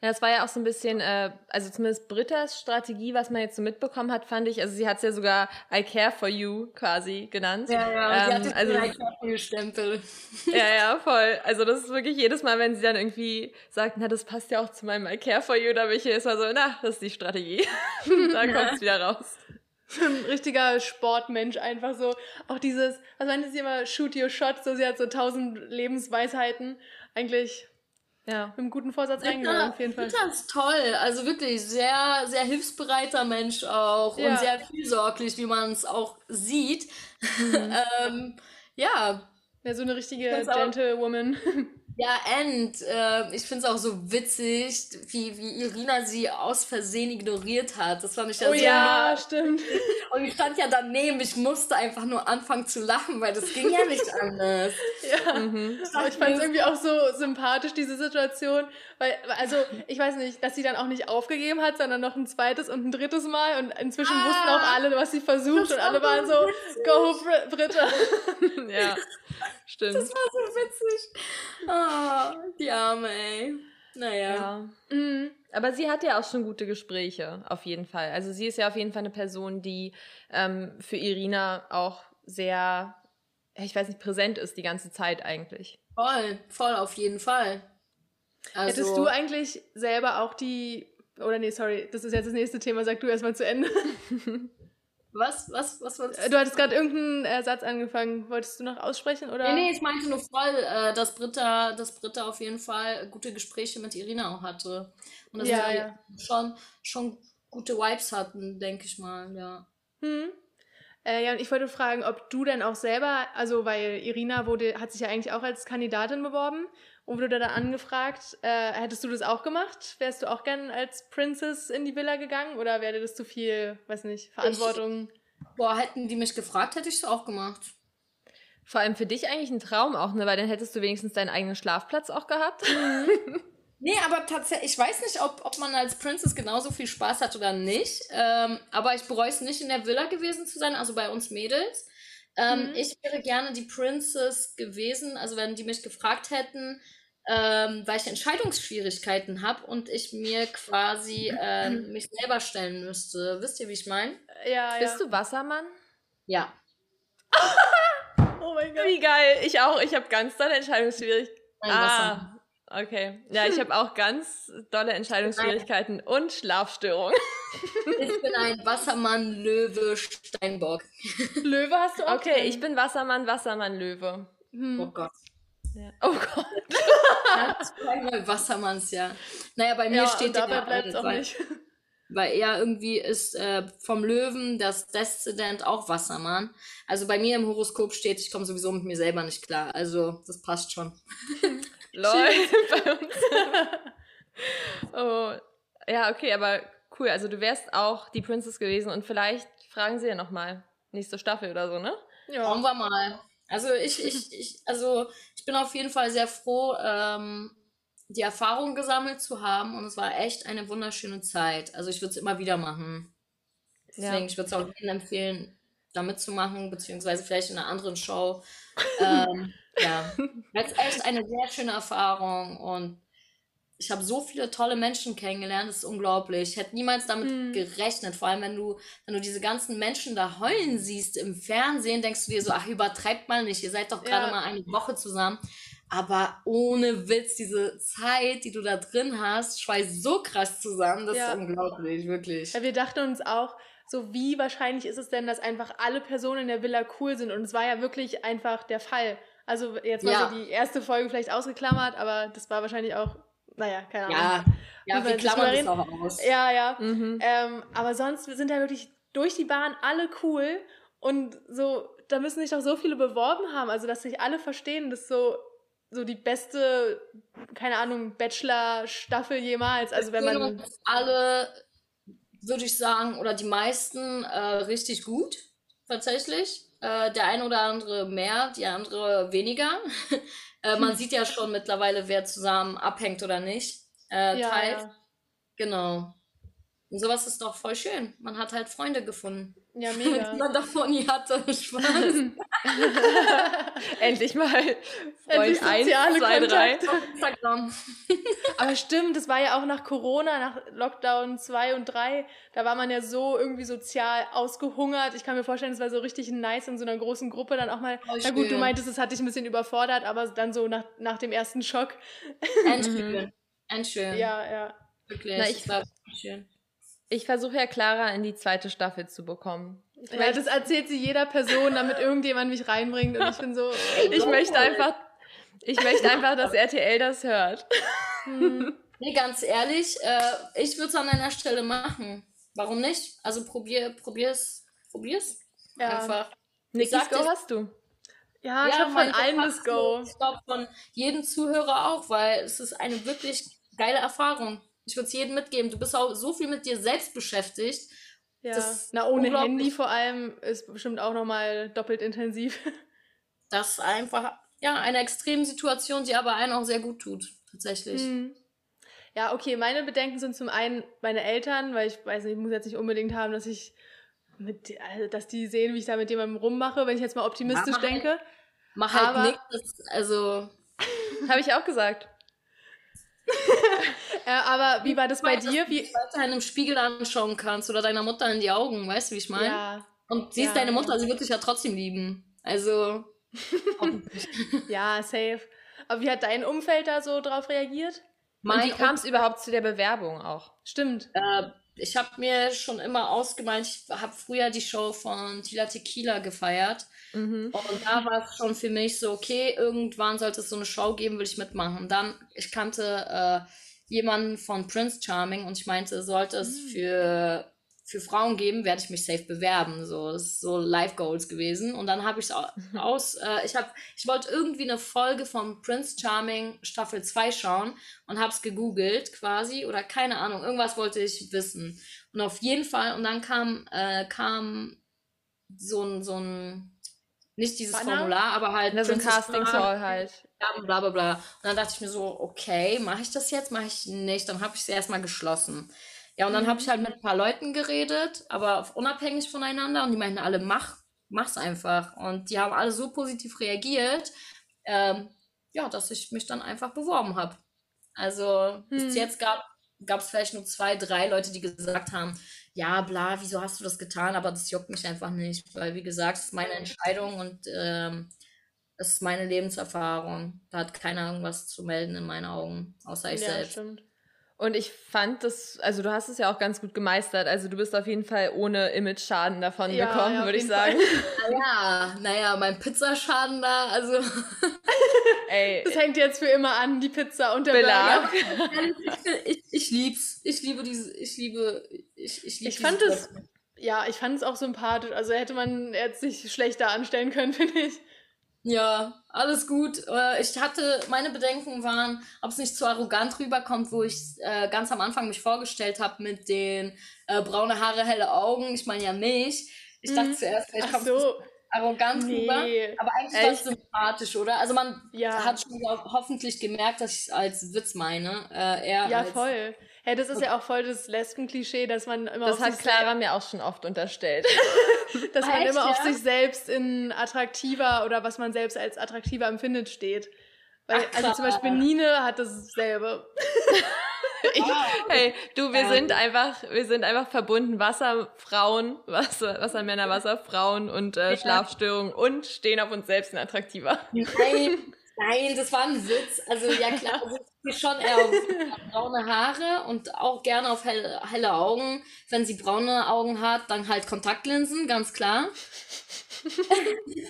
Ja, das war ja auch so ein bisschen, äh, also zumindest Britta's Strategie, was man jetzt so mitbekommen hat, fand ich, also sie hat es ja sogar I care for you quasi genannt. Ja, ja, ähm, sie hat also, I care for you Stempel. Ja, ja, voll. Also das ist wirklich jedes Mal, wenn sie dann irgendwie sagt, na, das passt ja auch zu meinem I care for you, da bin ich jedes Mal so, na, das ist die Strategie. da kommt es wieder raus. So ein richtiger Sportmensch einfach so. Auch dieses, was meinte sie immer, shoot your shot, so sie hat so tausend Lebensweisheiten. Eigentlich, ja, mit einem guten Vorsatz reingegangen, auf jeden Fall. Das ist toll. Also wirklich sehr, sehr hilfsbereiter Mensch auch ja. und sehr fürsorglich, wie man es auch sieht. Mhm. ähm, ja. Ja, so eine richtige Gentlewoman. Ja, and äh, ich finde es auch so witzig, wie, wie Irina sie aus Versehen ignoriert hat. Das fand ich ja oh, so. Ja, stimmt. Und ich stand ja daneben, ich musste einfach nur anfangen zu lachen, weil das ging ja nicht anders. ja. Mhm. Aber ich fand es irgendwie auch so sympathisch, diese Situation. Weil, also, ich weiß nicht, dass sie dann auch nicht aufgegeben hat, sondern noch ein zweites und ein drittes Mal. Und inzwischen ah, wussten auch alle, was sie versucht. Und alle waren so, witzig. go, Br Britta. ja. Stimmt. Das war so witzig. Oh, die Arme, ey. Naja. Ja. Mhm. Aber sie hat ja auch schon gute Gespräche, auf jeden Fall. Also sie ist ja auf jeden Fall eine Person, die ähm, für Irina auch sehr, ich weiß nicht, präsent ist die ganze Zeit eigentlich. Voll, voll, auf jeden Fall. Also, Hättest du eigentlich selber auch die, oder nee, sorry, das ist jetzt das nächste Thema, sag du erstmal zu Ende. Was? Was? Was? was? Du hattest gerade irgendeinen äh, Satz angefangen. Wolltest du noch aussprechen? Oder? Nee, nee, ich meinte nur voll, äh, dass, Britta, dass Britta auf jeden Fall gute Gespräche mit Irina auch hatte. Und dass ja, sie ja. schon, schon gute Vibes hatten, denke ich mal, ja. Hm. Äh, ja, und ich wollte fragen, ob du denn auch selber, also weil Irina wurde, hat sich ja eigentlich auch als Kandidatin beworben und wurde da angefragt, äh, hättest du das auch gemacht? Wärst du auch gern als Princess in die Villa gegangen oder wäre das zu viel, weiß nicht, Verantwortung? Ich, boah, hätten die mich gefragt, hätte ich es auch gemacht. Vor allem für dich eigentlich ein Traum auch, ne? Weil dann hättest du wenigstens deinen eigenen Schlafplatz auch gehabt. Mhm. Nee, aber tatsächlich, ich weiß nicht, ob, ob man als Princess genauso viel Spaß hat oder nicht. Ähm, aber ich bereue es nicht, in der Villa gewesen zu sein, also bei uns Mädels. Ähm, mhm. Ich wäre gerne die Princess gewesen, also wenn die mich gefragt hätten, ähm, weil ich Entscheidungsschwierigkeiten habe und ich mir quasi ähm, mich selber stellen müsste. Wisst ihr, wie ich meine? Ja, ja. Bist du Wassermann? Ja. oh mein Gott. Wie geil. Ich auch. Ich habe ganz tolle Entscheidungsschwierigkeiten. Ah, Okay. Ja, ich habe auch ganz dolle Entscheidungsschwierigkeiten und Schlafstörungen. Ich bin ein Wassermann, Löwe, Steinbock. Löwe hast du auch? Okay, drin. ich bin Wassermann, Wassermann, Löwe. Hm. Oh Gott. Ja. Oh Gott. ja, das Wassermanns, ja. Naja, bei mir ja, steht dabei bleibt es auch weil, nicht. Weil er irgendwie ist äh, vom Löwen das Deszendent auch Wassermann. Also bei mir im Horoskop steht, ich komme sowieso mit mir selber nicht klar. Also das passt schon. Läuft bei uns. oh. Ja, okay, aber cool. Also du wärst auch die Princess gewesen und vielleicht fragen sie ja nochmal nächste Staffel oder so, ne? Ja. Schauen wir mal. Also ich, ich, ich, also ich bin auf jeden Fall sehr froh, ähm, die Erfahrung gesammelt zu haben und es war echt eine wunderschöne Zeit. Also ich würde es immer wieder machen. Deswegen, ja. ich würde es auch jedem empfehlen, da mitzumachen, beziehungsweise vielleicht in einer anderen Show. Ähm, ja, es ist echt eine sehr schöne Erfahrung und ich habe so viele tolle Menschen kennengelernt, das ist unglaublich. Ich hätte niemals damit hm. gerechnet. Vor allem, wenn du, wenn du diese ganzen Menschen da heulen siehst im Fernsehen, denkst du dir so, ach, übertreibt mal nicht, ihr seid doch gerade ja. mal eine Woche zusammen. Aber ohne Witz, diese Zeit, die du da drin hast, schweißt so krass zusammen, das ja. ist unglaublich, wirklich. Ja, wir dachten uns auch, so wie wahrscheinlich ist es denn, dass einfach alle Personen in der Villa cool sind? Und es war ja wirklich einfach der Fall. Also jetzt mal ja. so die erste Folge vielleicht ausgeklammert, aber das war wahrscheinlich auch, naja, keine Ahnung. Ja, ja wir klammern das auch aus. Ja, ja. Mhm. Ähm, aber sonst sind ja wirklich durch die Bahn alle cool und so, da müssen sich doch so viele beworben haben, also dass sich alle verstehen, dass so so die beste, keine Ahnung, Bachelor-Staffel jemals. Also wenn man alle, würde ich sagen, oder die meisten äh, richtig gut tatsächlich. Äh, der eine oder andere mehr, die andere weniger. äh, man sieht ja schon mittlerweile, wer zusammen abhängt oder nicht. Äh, ja, Ja. Genau. Und sowas ist doch voll schön. Man hat halt Freunde gefunden. Ja, mega. Die man davor nie hatte. Spaß. Endlich mal Freund 1, 2, 3. Aber stimmt, das war ja auch nach Corona, nach Lockdown 2 und 3. Da war man ja so irgendwie sozial ausgehungert. Ich kann mir vorstellen, es war so richtig nice in so einer großen Gruppe dann auch mal. Oh, na gut, du meintest, es hat dich ein bisschen überfordert, aber dann so nach, nach dem ersten Schock. Endschön. Endschön. Ja, ja. Wirklich. Na, ich, war schön. Ich versuche ja Clara in die zweite Staffel zu bekommen. Ich ja, das erzählt sie jeder Person, damit irgendjemand mich reinbringt und ich bin so. ich möchte einfach, ich möchte einfach, dass RTL das hört. Hm. Nee, ganz ehrlich, äh, ich würde es an deiner Stelle machen. Warum nicht? Also probier, probier's, probier's. Ja. Einfach. Nikis Go hast du. Ja, ich ja, habe von allen das Go. Ich glaube von jedem Zuhörer auch, weil es ist eine wirklich geile Erfahrung. Ich würde es jedem mitgeben. Du bist auch so viel mit dir selbst beschäftigt. Ja. Na, ohne Handy vor allem ist bestimmt auch nochmal doppelt intensiv. Das ist einfach, ja, eine extreme Situation, die aber einen auch sehr gut tut, tatsächlich. Hm. Ja, okay, meine Bedenken sind zum einen meine Eltern, weil ich weiß nicht, ich muss jetzt nicht unbedingt haben, dass ich mit, also, dass die sehen, wie ich da mit jemandem rummache, wenn ich jetzt mal optimistisch mach denke. Halt, mach halt nichts, also. Habe ich auch gesagt. Äh, aber wie war das bei dir? Wie du weiterhin im Spiegel anschauen kannst oder deiner Mutter in die Augen, weißt du, wie ich meine? Ja. Und sie ist ja, deine Mutter, sie wird dich ja trotzdem lieben. Also. ja, safe. Aber wie hat dein Umfeld da so drauf reagiert? Mein Und wie kam es überhaupt zu der Bewerbung auch? Stimmt. Äh, ich habe mir schon immer ausgemalt, ich habe früher die Show von Tila Tequila gefeiert. Mhm. Und da war es schon für mich so, okay, irgendwann sollte es so eine Show geben, will ich mitmachen. Dann, ich kannte äh, jemanden von Prince Charming und ich meinte, sollte es mhm. für für Frauen geben, werde ich mich safe bewerben. So, das ist so Life Goals gewesen. Und dann habe ich es aus, äh, ich habe, ich wollte irgendwie eine Folge von Prince Charming Staffel 2 schauen und habe es gegoogelt quasi oder keine Ahnung, irgendwas wollte ich wissen. Und auf jeden Fall, und dann kam, äh, kam so ein, so ein, nicht dieses Banner? Formular, aber halt. Ja, so ein Casting Call halt. Ja, bla bla bla. Und dann dachte ich mir so, okay, mache ich das jetzt, mache ich nicht. Dann habe ich es erstmal geschlossen. Ja, und dann mhm. habe ich halt mit ein paar Leuten geredet, aber unabhängig voneinander und die meinten alle, mach, mach's einfach. Und die haben alle so positiv reagiert, ähm, ja, dass ich mich dann einfach beworben habe. Also mhm. bis jetzt gab es vielleicht nur zwei, drei Leute, die gesagt haben, ja, bla, wieso hast du das getan? Aber das juckt mich einfach nicht, weil wie gesagt, es ist meine Entscheidung und ähm, es ist meine Lebenserfahrung. Da hat keiner irgendwas zu melden in meinen Augen, außer ich ja, selbst. Stimmt. Und ich fand das, also du hast es ja auch ganz gut gemeistert. Also du bist auf jeden Fall ohne Image-Schaden davon ja, gekommen, ja, würde ich sagen. naja, naja, mein Pizzaschaden da, also. Ey. Das hängt jetzt für immer an, die Pizza und der Belag. Ich, ich, ich, lieb's. Ich liebe diese, ich liebe, ich, ich liebe Ich fand es, ja, ich fand es auch sympathisch. Also hätte man jetzt sich schlechter anstellen können, finde ich. Ja, alles gut. Äh, ich hatte, meine Bedenken waren, ob es nicht zu arrogant rüberkommt, wo ich äh, ganz am Anfang mich vorgestellt habe mit den äh, braune Haare, helle Augen. Ich meine ja nicht. Ich dachte mhm. zuerst, vielleicht kommt so. Arrogant nee. rüber. Aber eigentlich war es sympathisch, oder? Also man ja. hat schon hoffentlich gemerkt, dass ich es als Witz meine. Äh, eher ja, als, voll. Hey, das ist ja auch voll das Lesben-Klischee, dass man immer Das hat Clara mir auch schon oft unterstellt. dass man Echt, immer ja? auf sich selbst in attraktiver oder was man selbst als attraktiver empfindet steht. Weil, Ach, also zum Beispiel Nine hat dasselbe. ich, hey, du, wir sind einfach, wir sind einfach verbunden. Wasserfrauen, Wasser, Wassermänner, Wasserfrauen und äh, Schlafstörungen und stehen auf uns selbst in attraktiver. Nein, nein, das war ein Witz. Also ja klar, also schon eher auf braune Haare und auch gerne auf helle, helle Augen. Wenn sie braune Augen hat, dann halt Kontaktlinsen, ganz klar.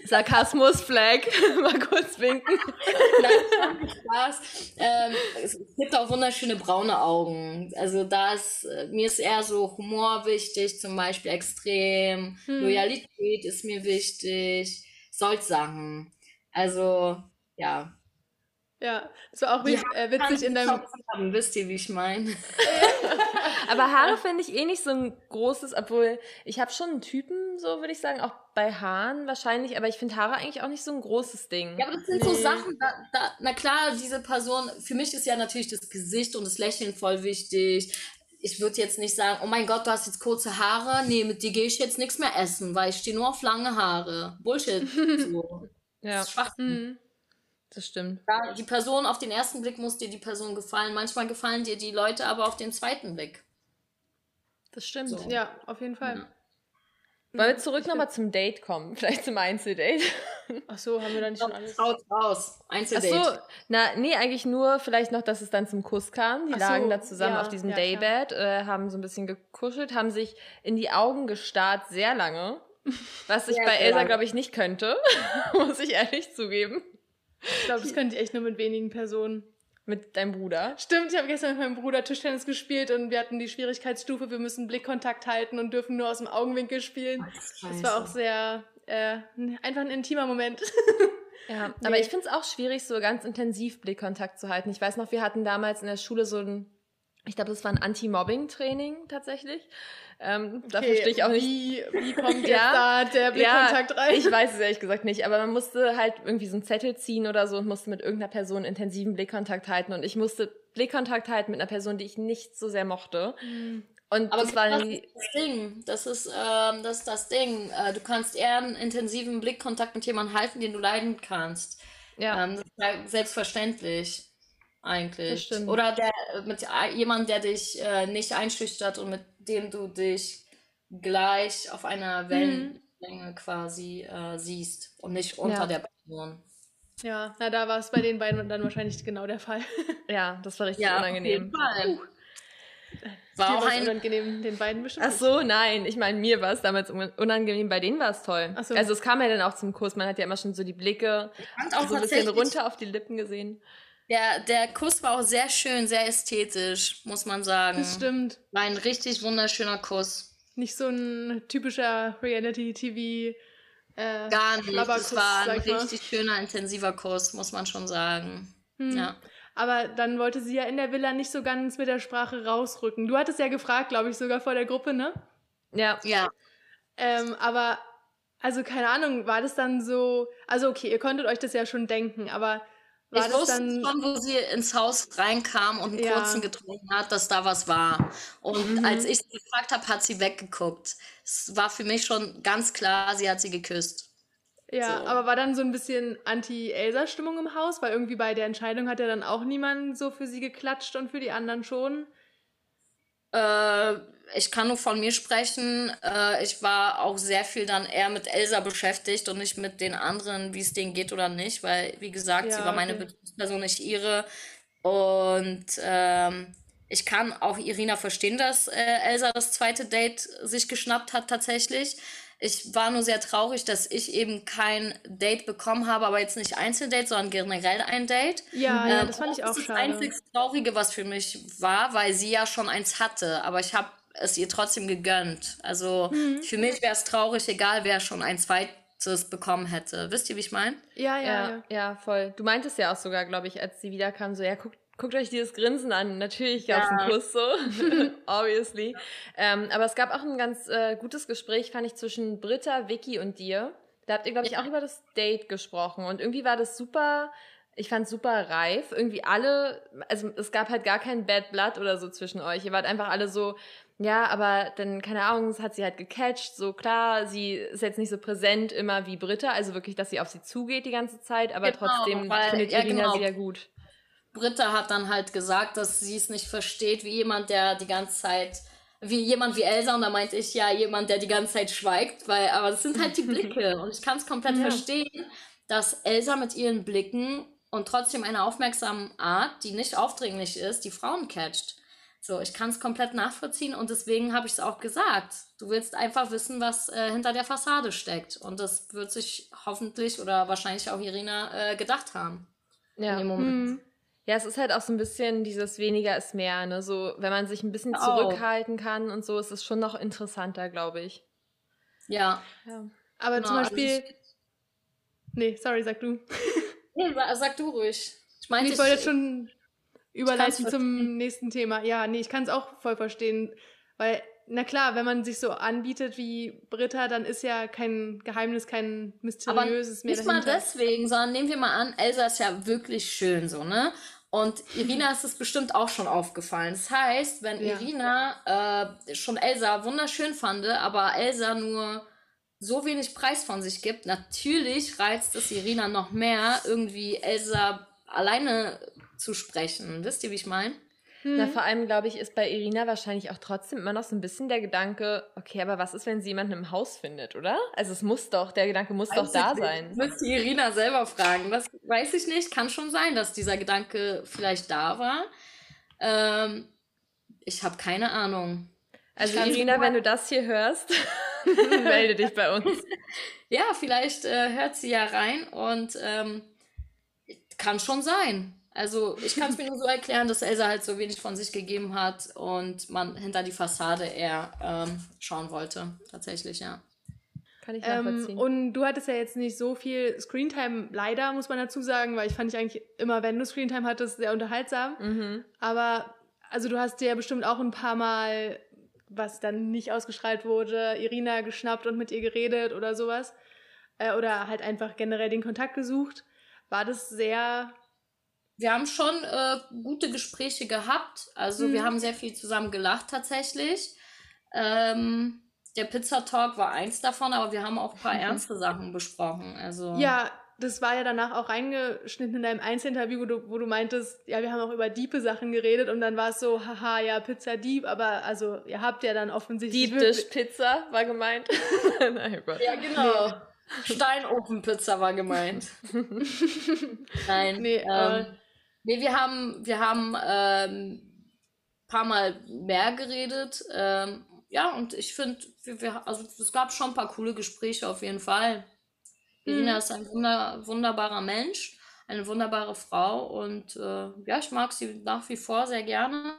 Sarkasmus, Flag, mal kurz winken. Nein, Spaß. Ähm, es gibt auch wunderschöne braune Augen. Also da ist, äh, mir ist eher so Humor wichtig, zum Beispiel extrem. Hm. Loyalität ist mir wichtig. Solche Sachen. Also, ja, ja, das war auch wie, äh, witzig in deinem. Haben, wisst ihr, wie ich meine? aber Haare finde ich eh nicht so ein großes, obwohl ich habe schon einen Typen, so würde ich sagen, auch bei Haaren wahrscheinlich, aber ich finde Haare eigentlich auch nicht so ein großes Ding. Ja, aber das sind nee. so Sachen, da, da, na klar, diese Person, für mich ist ja natürlich das Gesicht und das Lächeln voll wichtig. Ich würde jetzt nicht sagen, oh mein Gott, du hast jetzt kurze Haare. Nee, mit dir gehe ich jetzt nichts mehr essen, weil ich stehe nur auf lange Haare. Bullshit. So. ja. Das ist Schwachsinn. Mhm. Das stimmt. Ja, die Person auf den ersten Blick muss dir die Person gefallen. Manchmal gefallen dir die Leute aber auf den zweiten Blick. Das stimmt, so. ja, auf jeden Fall. Ja. Wollen wir zurück nochmal zum Date kommen? Vielleicht zum Einzeldate? Ach so, haben wir da nicht schon alles? Raus, raus. Einzeldate. Ach so, na, nee, eigentlich nur vielleicht noch, dass es dann zum Kuss kam. Die Ach lagen so, da zusammen ja, auf diesem ja, Daybed, äh, haben so ein bisschen gekuschelt, haben sich in die Augen gestarrt, sehr lange. Was ich bei Elsa, glaube ich, nicht könnte. muss ich ehrlich zugeben. Ich glaube, das könnte ich echt nur mit wenigen Personen. Mit deinem Bruder? Stimmt, ich habe gestern mit meinem Bruder Tischtennis gespielt und wir hatten die Schwierigkeitsstufe, wir müssen Blickkontakt halten und dürfen nur aus dem Augenwinkel spielen. Ach, das war auch sehr, äh, einfach ein intimer Moment. Ja, nee. aber ich finde es auch schwierig, so ganz intensiv Blickkontakt zu halten. Ich weiß noch, wir hatten damals in der Schule so ein, ich glaube, das war ein Anti-Mobbing-Training tatsächlich. Ähm, okay, da verstehe ich auch nicht. Wie, wie kommt jetzt ja, da der Blickkontakt ja, rein? Ich weiß es ehrlich gesagt nicht, aber man musste halt irgendwie so einen Zettel ziehen oder so und musste mit irgendeiner Person intensiven Blickkontakt halten und ich musste Blickkontakt halten mit einer Person, die ich nicht so sehr mochte. Mhm. Und aber das war das ist das Ding. Das ist, ähm, das, ist das Ding. Äh, du kannst eher einen intensiven Blickkontakt mit jemandem halten, den du leiden kannst. Ja. Ähm, das ist selbstverständlich eigentlich. Oder der mit jemandem, der dich äh, nicht einschüchtert und mit dem du dich gleich auf einer mhm. Wellenlänge mhm. quasi äh, siehst und nicht unter ja. der Person. Ja, na da war es bei den beiden dann wahrscheinlich genau der Fall. ja, das war richtig ja, unangenehm. Auf jeden Fall. War auch ein... unangenehm, den beiden bestimmt. Ach so, nein. Ich meine, mir war es damals unangenehm, bei denen war es toll. So. Also es kam ja dann auch zum Kuss. Man hat ja immer schon so die Blicke so ein bisschen runter auf die Lippen gesehen. Der, der Kuss war auch sehr schön, sehr ästhetisch, muss man sagen. Das stimmt. War ein richtig wunderschöner Kuss. nicht so ein typischer Reality-TV. Äh, Gar nicht. Das war ein richtig schöner, intensiver Kurs, muss man schon sagen. Hm. Ja. Aber dann wollte sie ja in der Villa nicht so ganz mit der Sprache rausrücken. Du hattest ja gefragt, glaube ich, sogar vor der Gruppe, ne? Ja. Ja. Ähm, aber, also keine Ahnung, war das dann so, also okay, ihr konntet euch das ja schon denken, aber war ich wusste dann, schon, wo sie ins Haus reinkam und einen ja. kurzen getrunken hat, dass da was war. Und mhm. als ich sie gefragt habe, hat sie weggeguckt. Es war für mich schon ganz klar, sie hat sie geküsst. Ja, so. aber war dann so ein bisschen Anti-Elsa-Stimmung im Haus? Weil irgendwie bei der Entscheidung hat ja dann auch niemand so für sie geklatscht und für die anderen schon. Äh, ich kann nur von mir sprechen. Äh, ich war auch sehr viel dann eher mit Elsa beschäftigt und nicht mit den anderen, wie es denen geht oder nicht, weil, wie gesagt, ja, sie war meine okay. Bezugsperson, nicht ihre. Und ähm, ich kann auch Irina verstehen, dass äh, Elsa das zweite Date sich geschnappt hat tatsächlich. Ich war nur sehr traurig, dass ich eben kein Date bekommen habe, aber jetzt nicht Einzeldate, sondern generell ein Date. Ja, ähm, ja das fand ich auch schade. Das ist das einzig Traurige, was für mich war, weil sie ja schon eins hatte, aber ich habe es ihr trotzdem gegönnt. Also mhm. für mich wäre es traurig, egal wer schon ein zweites bekommen hätte. Wisst ihr, wie ich meine? Ja, ja, ja, ja, voll. Du meintest ja auch sogar, glaube ich, als sie wiederkam, so, ja, guck, guckt euch dieses Grinsen an. Natürlich gab es ja. einen Kuss so, obviously. Ähm, aber es gab auch ein ganz äh, gutes Gespräch, fand ich, zwischen Britta, Vicky und dir. Da habt ihr, glaube ich, auch über das Date gesprochen. Und irgendwie war das super, ich fand super reif. Irgendwie alle, also es gab halt gar kein Bad Blood oder so zwischen euch. Ihr wart einfach alle so, ja, aber dann, keine Ahnung, es hat sie halt gecatcht. So klar, sie ist jetzt nicht so präsent immer wie Britta, also wirklich, dass sie auf sie zugeht die ganze Zeit, aber genau, trotzdem weil, findet ja, Irina genau. sie ja gut. Britta hat dann halt gesagt, dass sie es nicht versteht, wie jemand, der die ganze Zeit, wie jemand wie Elsa, und da meinte ich ja jemand, der die ganze Zeit schweigt, weil, aber das sind halt die Blicke und ich kann es komplett ja. verstehen, dass Elsa mit ihren Blicken und trotzdem einer aufmerksamen Art, die nicht aufdringlich ist, die Frauen catcht. So, ich kann es komplett nachvollziehen und deswegen habe ich es auch gesagt. Du willst einfach wissen, was äh, hinter der Fassade steckt. Und das wird sich hoffentlich oder wahrscheinlich auch Irina äh, gedacht haben. Ja. In dem Moment. Mhm. Ja, es ist halt auch so ein bisschen dieses weniger ist mehr, ne? So, wenn man sich ein bisschen zurückhalten kann und so, ist es schon noch interessanter, glaube ich. Ja. ja. Aber genau, zum also Beispiel. Also nee, sorry, sag du. nee, sag du ruhig. Ich meine, ich, wollte jetzt schon überleiten zum nächsten Thema. Ja, nee, ich kann es auch voll verstehen, weil na klar, wenn man sich so anbietet wie Britta, dann ist ja kein Geheimnis, kein mysteriöses Aber mehr. Nicht mal deswegen, sondern nehmen wir mal an, Elsa ist ja wirklich schön so, ne? Und Irina ist es bestimmt auch schon aufgefallen. Das heißt, wenn ja. Irina äh, schon Elsa wunderschön fand, aber Elsa nur so wenig Preis von sich gibt, natürlich reizt es Irina noch mehr, irgendwie Elsa alleine zu sprechen. Wisst ihr, wie ich meine? Hm. Na, vor allem, glaube ich, ist bei Irina wahrscheinlich auch trotzdem immer noch so ein bisschen der Gedanke, okay, aber was ist, wenn sie jemanden im Haus findet, oder? Also es muss doch, der Gedanke muss weiß doch da nicht. sein. Müsste Irina selber fragen. Das weiß ich nicht. Kann schon sein, dass dieser Gedanke vielleicht da war. Ähm, ich habe keine Ahnung. Also Irina, wenn du das hier hörst, melde dich bei uns. ja, vielleicht äh, hört sie ja rein und ähm, kann schon sein. Also ich kann es mir nur so erklären, dass Elsa halt so wenig von sich gegeben hat und man hinter die Fassade eher ähm, schauen wollte. Tatsächlich, ja. Kann ich nachvollziehen. Ähm, und du hattest ja jetzt nicht so viel Screentime, leider, muss man dazu sagen, weil ich fand dich eigentlich immer, wenn du Screentime hattest, sehr unterhaltsam. Mhm. Aber also du hast dir ja bestimmt auch ein paar Mal, was dann nicht ausgestrahlt wurde, Irina geschnappt und mit ihr geredet oder sowas. Äh, oder halt einfach generell den Kontakt gesucht. War das sehr wir haben schon äh, gute Gespräche gehabt. Also mhm. wir haben sehr viel zusammen gelacht tatsächlich. Ähm, der Pizza Talk war eins davon, aber wir haben auch ein paar mhm. ernste Sachen besprochen. Also ja, das war ja danach auch reingeschnitten in deinem Einzelinterview, wo du, wo du meintest, ja, wir haben auch über diepe Sachen geredet und dann war es so, haha, ja, Pizza Dieb, aber also ihr habt ja dann offensichtlich. Deep Dish Pizza war gemeint. Nein, oh Gott. Ja, genau. Nee. Steinofen-Pizza war gemeint. Nein. Nee, ähm, äh, Nee, wir haben, wir haben ähm, paar Mal mehr geredet. Ähm, ja, und ich finde, also es gab schon ein paar coole Gespräche auf jeden Fall. Irina mhm. ist ein wunder, wunderbarer Mensch, eine wunderbare Frau und äh, ja, ich mag sie nach wie vor sehr gerne.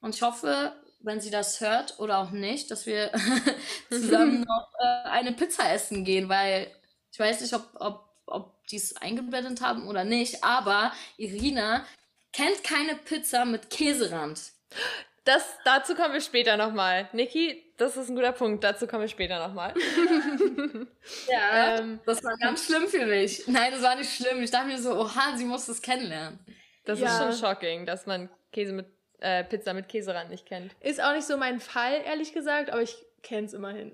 Und ich hoffe, wenn sie das hört oder auch nicht, dass wir zusammen noch äh, eine Pizza essen gehen, weil ich weiß nicht, ob, ob, ob die es eingeblendet haben oder nicht, aber Irina kennt keine Pizza mit Käserand. Das, dazu kommen wir später nochmal. Niki, das ist ein guter Punkt. Dazu kommen wir später nochmal. ja, ähm, das war ganz schlimm für mich. Nein, das war nicht schlimm. Ich dachte mir so, oha, sie muss das kennenlernen. Das ja. ist schon shocking, dass man Käse mit äh, Pizza mit Käserand nicht kennt. Ist auch nicht so mein Fall, ehrlich gesagt, aber ich kenne es immerhin.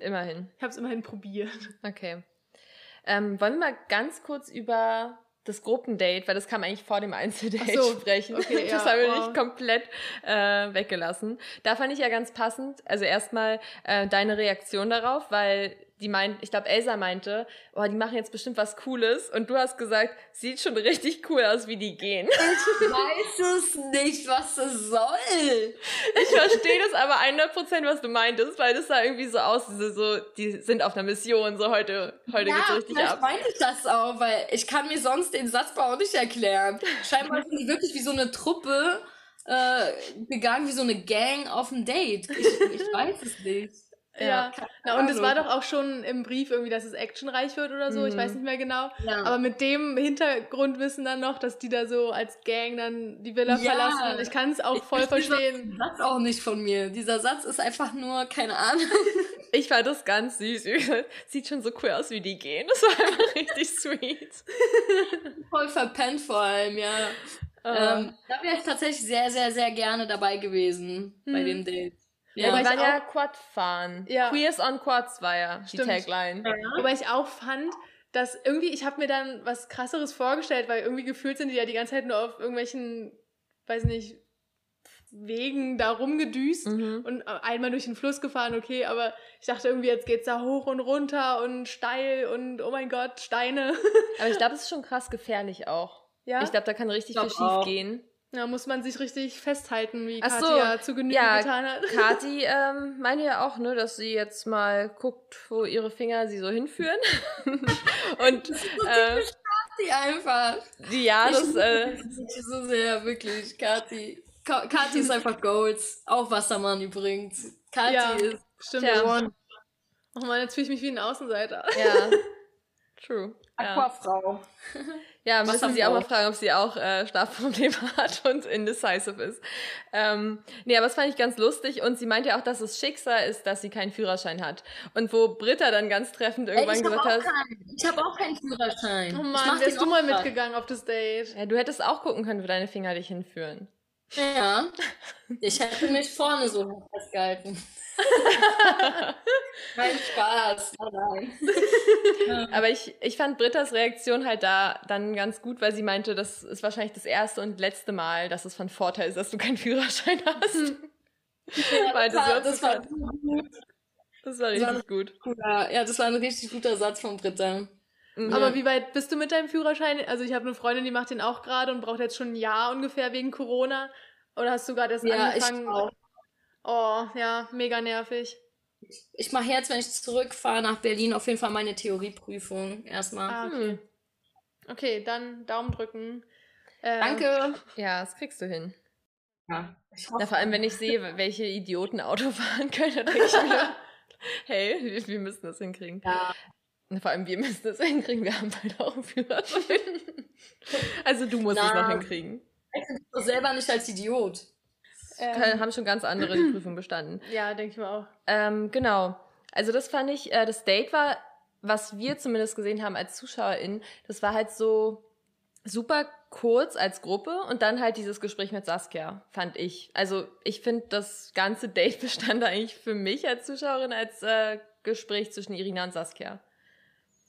Immerhin. Ich habe es immerhin probiert. Okay. Ähm, wollen wir mal ganz kurz über das Gruppendate, weil das kam eigentlich vor dem Einzeldate so, sprechen. Okay, das ja, haben wir oh. nicht komplett äh, weggelassen. Da fand ich ja ganz passend, also erstmal äh, deine Reaktion darauf, weil die meint, ich glaube, Elsa meinte, oh, die machen jetzt bestimmt was Cooles. Und du hast gesagt, sieht schon richtig cool aus, wie die gehen. Ich weiß es nicht, was das soll. Ich verstehe das aber 100%, was du meintest, weil das sah irgendwie so aus, diese so, die sind auf einer Mission, so heute, heute ja, geht's richtig ab. meinte ich das auch, weil ich kann mir sonst den Satzbau nicht erklären. Scheinbar sind die wirklich wie so eine Truppe äh, gegangen, wie so eine Gang auf ein Date. Ich, ich weiß es nicht. Ja, ja. und es war doch auch schon im Brief irgendwie, dass es actionreich wird oder so, mhm. ich weiß mhm. nicht mehr genau. Ja. Aber mit dem Hintergrundwissen dann noch, dass die da so als Gang dann die Villa ja. verlassen. Ich kann es auch voll ich verstehen. Satz auch nicht von mir. Dieser Satz ist einfach nur, keine Ahnung. Ich fand das ganz süß. Sieht schon so cool aus, wie die gehen. Das war einfach richtig sweet. Voll verpennt vor allem, ja. Uh. Ähm, da wäre ich tatsächlich sehr, sehr, sehr gerne dabei gewesen mhm. bei dem Date. Ja, Wobei wir waren ja Quad fahren. Ja. Queers on Quads war ja Stimmt. die Tagline. Ja. Wobei ich auch fand, dass irgendwie, ich habe mir dann was krasseres vorgestellt, weil irgendwie gefühlt sind die ja die ganze Zeit nur auf irgendwelchen, weiß nicht, Wegen da rumgedüst mhm. und einmal durch den Fluss gefahren, okay, aber ich dachte irgendwie, jetzt geht's da hoch und runter und steil und oh mein Gott, Steine. aber ich glaube, es ist schon krass gefährlich auch. Ja. Ich glaube, da kann richtig viel schief gehen. Ja, muss man sich richtig festhalten, wie Ach Katja zu Genüge ja, getan hat. Kathi ähm, meinte ja auch, ne, dass sie jetzt mal guckt, wo ihre Finger sie so hinführen. Und äh, Kathi einfach. Die, ja, das äh, so sehr, wirklich. Kathi. Kathi ist einfach Goals. Auch Wassermann übrigens. Kathi ja, ist stimmt. Ja. Oh man, jetzt fühle ich mich wie ein Außenseiter. Ja. True. Aquafrau. Ja, müssen Sie auch mal fragen, ob sie auch äh, Schlafprobleme hat und indecisive ist. Ähm, nee, aber das fand ich ganz lustig und sie meinte ja auch, dass es Schicksal ist, dass sie keinen Führerschein hat. Und wo Britta dann ganz treffend irgendwann Ey, gesagt hat... Ich habe auch keinen Führerschein. Oh Mann, wärst du mal mitgegangen auf das Date. Ja, du hättest auch gucken können, wo deine Finger dich hinführen. Ja, ich hätte mich vorne so festgehalten. Kein Spaß, nein. Aber ich, ich fand Britta's Reaktion halt da dann ganz gut, weil sie meinte, das ist wahrscheinlich das erste und letzte Mal, dass es von Vorteil ist, dass du keinen Führerschein hast. Ja, das, war, das, war, das war richtig das war gut. Ja, das war ein richtig guter Satz von Britta. Mhm. Aber wie weit bist du mit deinem Führerschein? Also ich habe eine Freundin, die macht den auch gerade und braucht jetzt schon ein Jahr ungefähr wegen Corona. Oder hast du gerade erst ja, angefangen? Ich auch. Oh, ja, mega nervig. Ich mache jetzt, wenn ich zurückfahre nach Berlin, auf jeden Fall meine Theorieprüfung erstmal. Ah, okay. Hm. Okay, dann Daumen drücken. Äh, Danke. Ja, das kriegst du hin. Ja, ich hoffe. Ja, vor allem, wenn ich sehe, welche Idioten Auto fahren können, dann denke ich mir, hey, wir müssen das hinkriegen. Ja. Vor allem, wir müssen das hinkriegen, wir haben beide auch einen Führerschein. also du musst Na, es noch hinkriegen. Ich bin selber nicht als Idiot. Ähm, haben schon ganz andere die Prüfung bestanden. Ja, denke ich mal auch. Ähm, genau. Also das fand ich, äh, das Date war, was wir zumindest gesehen haben als ZuschauerInnen, das war halt so super kurz als Gruppe und dann halt dieses Gespräch mit Saskia, fand ich. Also ich finde, das ganze Date bestand eigentlich für mich als Zuschauerin als äh, Gespräch zwischen Irina und Saskia.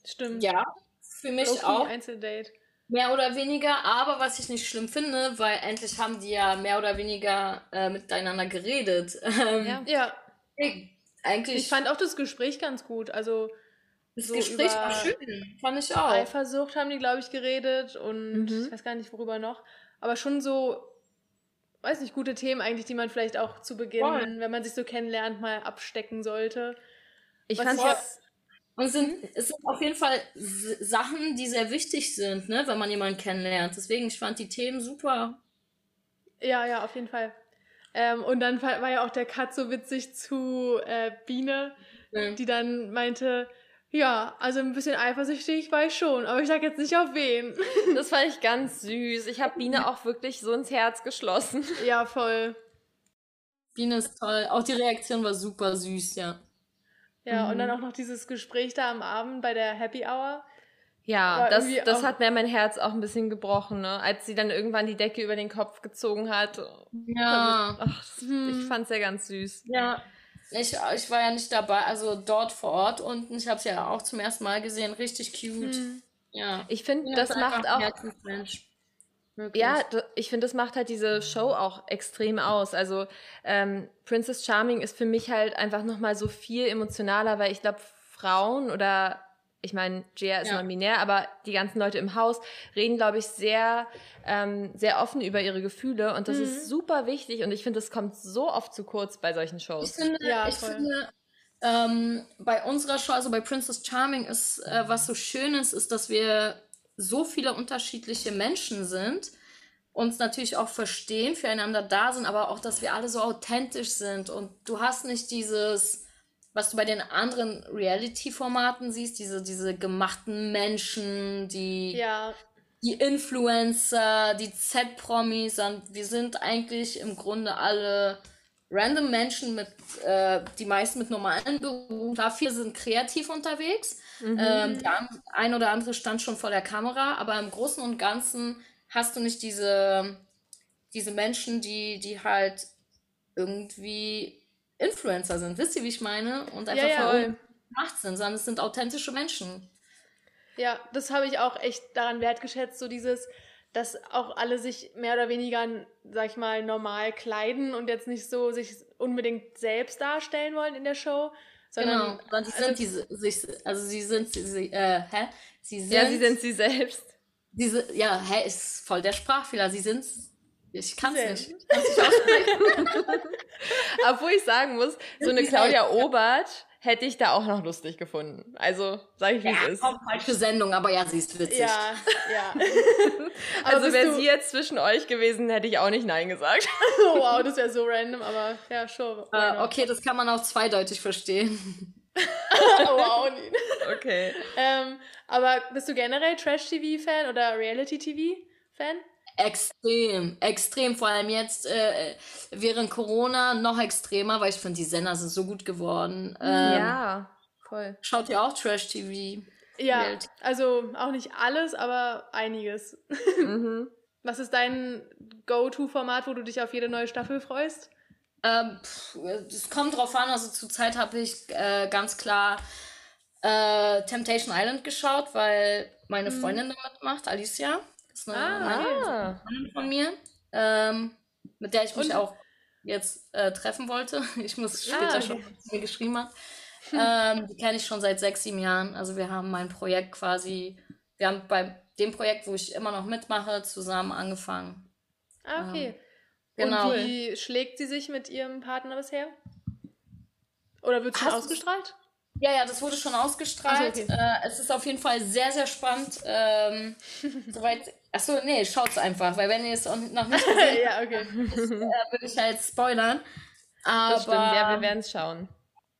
Stimmt. Ja, für mich auch. Einzeldate. Mehr oder weniger, aber was ich nicht schlimm finde, weil endlich haben die ja mehr oder weniger äh, miteinander geredet. Ähm, ja. ja. Eigentlich. Ich fand auch das Gespräch ganz gut. Also das so Gespräch war schön, fand ich auch. Eifersucht haben die, glaube ich, geredet und mhm. ich weiß gar nicht, worüber noch. Aber schon so, weiß nicht, gute Themen eigentlich, die man vielleicht auch zu Beginn, Voll. wenn man sich so kennenlernt, mal abstecken sollte. Ich fand es und es sind, mhm. es sind auf jeden Fall Sachen, die sehr wichtig sind, ne, wenn man jemanden kennenlernt. Deswegen, ich fand die Themen super. Ja, ja, auf jeden Fall. Ähm, und dann war ja auch der Cut so witzig zu äh, Biene, ja. die dann meinte, ja, also ein bisschen eifersüchtig war ich schon, aber ich sag jetzt nicht auf wen. Das fand ich ganz süß. Ich habe Biene auch wirklich so ins Herz geschlossen. Ja, voll. Biene ist toll. Auch die Reaktion war super süß, ja. Ja, mhm. und dann auch noch dieses Gespräch da am Abend bei der Happy Hour. Ja, das, das hat mir mein Herz auch ein bisschen gebrochen, ne? Als sie dann irgendwann die Decke über den Kopf gezogen hat. Ja. Ach, das, hm. Ich fand's ja ganz süß. Ja. Ich, ich war ja nicht dabei, also dort vor Ort und ich habe es ja auch zum ersten Mal gesehen, richtig cute. Hm. Ja. Ich finde, das macht auch. Wirklich. Ja, ich finde, das macht halt diese Show auch extrem aus. Also ähm, Princess Charming ist für mich halt einfach nochmal so viel emotionaler, weil ich glaube, Frauen oder ich meine, Gia ist ja. non-binär, aber die ganzen Leute im Haus reden, glaube ich, sehr, ähm, sehr offen über ihre Gefühle und das mhm. ist super wichtig und ich finde, das kommt so oft zu kurz bei solchen Shows. Ich finde, ja, ich finde ähm, bei unserer Show, also bei Princess Charming ist, äh, was so schön ist, ist, dass wir so viele unterschiedliche Menschen sind, uns natürlich auch verstehen, füreinander da sind, aber auch, dass wir alle so authentisch sind und du hast nicht dieses was du bei den anderen Reality-Formaten siehst, diese, diese gemachten Menschen, die, ja. die Influencer, die Z-Promis, wir sind eigentlich im Grunde alle random Menschen mit, äh, die meisten mit normalen Berufen. Klar, viele sind kreativ unterwegs. Mhm. Ähm, der ein oder andere stand schon vor der Kamera, aber im Großen und Ganzen hast du nicht diese, diese Menschen, die, die halt irgendwie Influencer sind. Wisst ihr, wie ich meine? Und einfach ja, ja. gemacht sind, sondern es sind authentische Menschen. Ja, das habe ich auch echt daran wertgeschätzt, so dieses, dass auch alle sich mehr oder weniger, sag ich mal, normal kleiden und jetzt nicht so sich unbedingt selbst darstellen wollen in der Show. Sondern, genau, sondern sie sind diese, sich, also sie sind, sie, äh, hä? Sie sind, ja, sie sind sie selbst. Diese, ja, hä, ist voll der Sprachfehler. Sie sind ich kann es nicht. Obwohl ich sagen muss, so eine Claudia Obert hätte ich da auch noch lustig gefunden. Also, sag ich, wie ja, es ist. falsche Sendung, aber ja, sie ist witzig. Ja, ja. also, wäre sie jetzt zwischen euch gewesen, hätte ich auch nicht Nein gesagt. oh, wow, das wäre so random, aber ja, schon. Äh, okay, das kann man auch zweideutig verstehen. oh, wow, Okay. Ähm, aber bist du generell Trash-TV-Fan oder Reality-TV-Fan? Extrem, extrem. Vor allem jetzt äh, während Corona noch extremer, weil ich finde, die Sender sind so gut geworden. Ähm, ja, voll. Schaut ihr auch Trash-TV? Ja, Welt? also auch nicht alles, aber einiges. Mhm. Was ist dein Go-To-Format, wo du dich auf jede neue Staffel freust? Ähm, es kommt drauf an. Also zurzeit habe ich äh, ganz klar äh, Temptation Island geschaut, weil meine mhm. Freundin damit macht, Alicia ist eine, ah. Freundin von mir, ähm, mit der ich mich Und? auch jetzt äh, treffen wollte. Ich muss ah, später ah, okay. schon, was mir geschrieben hat. ähm, die kenne ich schon seit sechs, sieben Jahren. Also wir haben mein Projekt quasi, wir haben bei dem Projekt, wo ich immer noch mitmache, zusammen angefangen. Ah, okay. Ähm, genau. Und wie schlägt sie sich mit ihrem Partner bisher? Oder wird schon ausgestrahlt? Ja, ja, das wurde schon ausgestrahlt. Okay. äh, es ist auf jeden Fall sehr, sehr spannend. Ähm, soweit Achso, nee, schaut's einfach, weil wenn ihr es noch nicht gesehen ja, okay. habt, äh, würde ich halt spoilern. Aber das stimmt, ja, wir werden es schauen.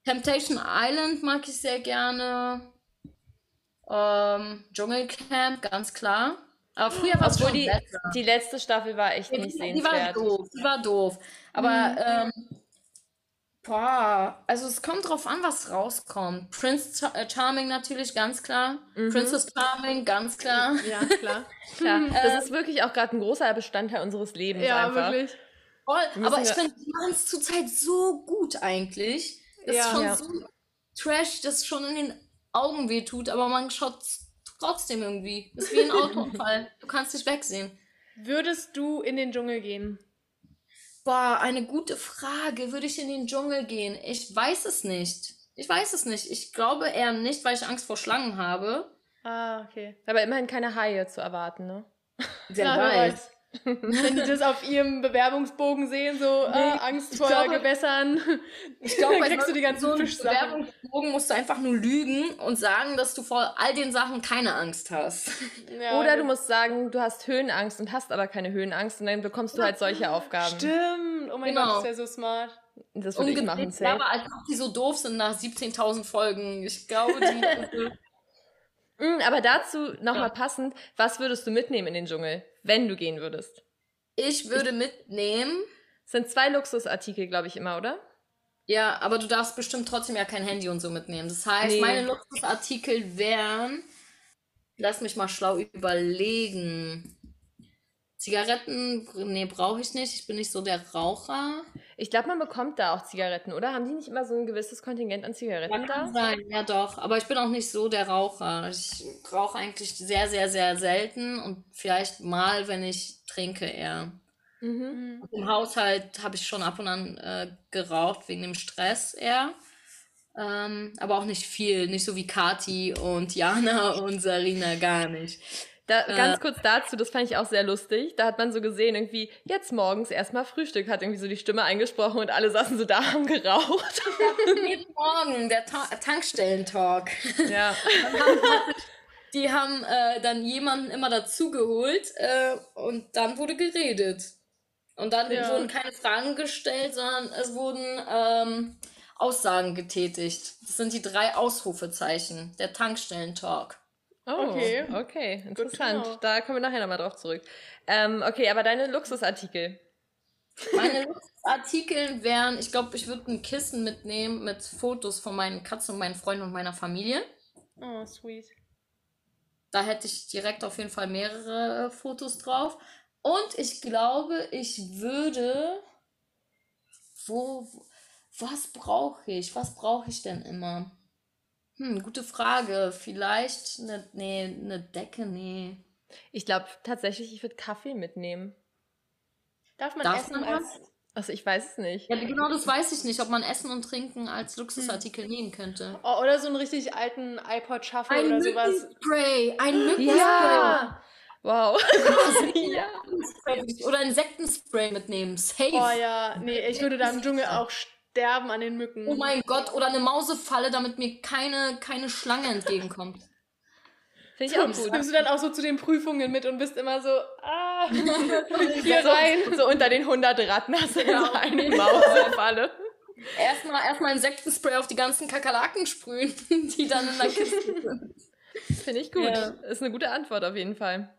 Temptation Island mag ich sehr gerne. Ähm, Dschungelcamp, ganz klar. Aber früher war es schon die, besser. die letzte Staffel war echt nicht sehenswert. Die war doof, die war doof. Aber mhm. ähm, Boah, also es kommt drauf an, was rauskommt. Prince Char äh, Charming natürlich, ganz klar. Mhm. Princess Charming, ganz klar. Ja, klar. klar. Das ist wirklich auch gerade ein großer Bestandteil unseres Lebens ja, einfach. wirklich. Voll. Aber ich finde, die machen es zurzeit so gut eigentlich. Das ja. ist schon ja. so trash, dass schon in den Augen wehtut, aber man schaut trotzdem irgendwie. Das ist wie ein Autounfall. du kannst nicht wegsehen. Würdest du in den Dschungel gehen? Boah, eine gute Frage. Würde ich in den Dschungel gehen? Ich weiß es nicht. Ich weiß es nicht. Ich glaube eher nicht, weil ich Angst vor Schlangen habe. Ah, okay. Aber immerhin keine Haie zu erwarten, ne? Wer weiß. Wenn die das auf ihrem Bewerbungsbogen sehen, so nee, äh, Angst vor glaube, Gewässern. Ich glaube, bei kriegst du die ganzen so Bewerbungsbogen musst du einfach nur lügen und sagen, dass du vor all den Sachen keine Angst hast. Ja, Oder du musst sagen, du hast Höhenangst und hast aber keine Höhenangst und dann bekommst du halt solche Aufgaben. Stimmt. Oh mein genau. Gott, ist ja so smart. Das würde ich machen. Safe. Aber als ob die so doof sind nach 17.000 Folgen. Ich glaube, die. Mm, aber dazu nochmal ja. passend, was würdest du mitnehmen in den Dschungel, wenn du gehen würdest? Ich würde ich, mitnehmen. Sind zwei Luxusartikel, glaube ich, immer, oder? Ja, aber du darfst bestimmt trotzdem ja kein Handy und so mitnehmen. Das heißt, nee. meine Luxusartikel wären. Lass mich mal schlau überlegen. Zigaretten, nee, brauche ich nicht. Ich bin nicht so der Raucher. Ich glaube, man bekommt da auch Zigaretten, oder? Haben die nicht immer so ein gewisses Kontingent an Zigaretten da? Sein, ja doch. Aber ich bin auch nicht so der Raucher. Ich rauche eigentlich sehr, sehr, sehr selten und vielleicht mal, wenn ich trinke eher. Mhm. Im Haushalt habe ich schon ab und an äh, geraucht, wegen dem Stress eher. Ähm, aber auch nicht viel. Nicht so wie Kati und Jana und Sarina, gar nicht. Da, äh, ganz kurz dazu, das fand ich auch sehr lustig. Da hat man so gesehen, irgendwie, jetzt morgens erstmal Frühstück, hat irgendwie so die Stimme eingesprochen und alle saßen so da, haben geraucht. Jeden Morgen, der Ta Tankstellentalk. Ja. die haben äh, dann jemanden immer dazugeholt äh, und dann wurde geredet. Und dann ja. wurden keine Fragen gestellt, sondern es wurden ähm, Aussagen getätigt. Das sind die drei Ausrufezeichen, der Tankstellentalk. Oh, okay, okay, interessant. Da kommen wir nachher nochmal drauf zurück. Ähm, okay, aber deine Luxusartikel. Meine Luxusartikel wären, ich glaube, ich würde ein Kissen mitnehmen mit Fotos von meinen Katzen und meinen Freunden und meiner Familie. Oh, sweet. Da hätte ich direkt auf jeden Fall mehrere Fotos drauf. Und ich glaube, ich würde. Wo. Was brauche ich? Was brauche ich denn immer? Hm, gute Frage. Vielleicht eine, nee, eine Decke, nee. Ich glaube tatsächlich, ich würde Kaffee mitnehmen. Darf man Darf essen man als. Also ich weiß es nicht. Ja, genau das weiß ich nicht, ob man Essen und Trinken als Luxusartikel hm. nehmen könnte. Oh, oder so einen richtig alten iPod Shuffle ein oder sowas. Spray, ein Mückenspray. Ja. Wow. ja. Oder Insektenspray mitnehmen. Safe. Oh ja, nee, ich würde da im Dschungel auch sterben an den Mücken. Oh mein Gott, oder eine Mausefalle, damit mir keine, keine Schlange entgegenkommt. Finde ich auch gut. Nimmst du dann auch so zu den Prüfungen mit und bist immer so, ah, hier rein. So unter den 100 Ratten hast du ja. so eine Mausefalle. Erstmal erstmal Insektenspray auf die ganzen Kakerlaken sprühen, die dann in der Kiste sind. Finde ich gut. Ja. Ist eine gute Antwort auf jeden Fall.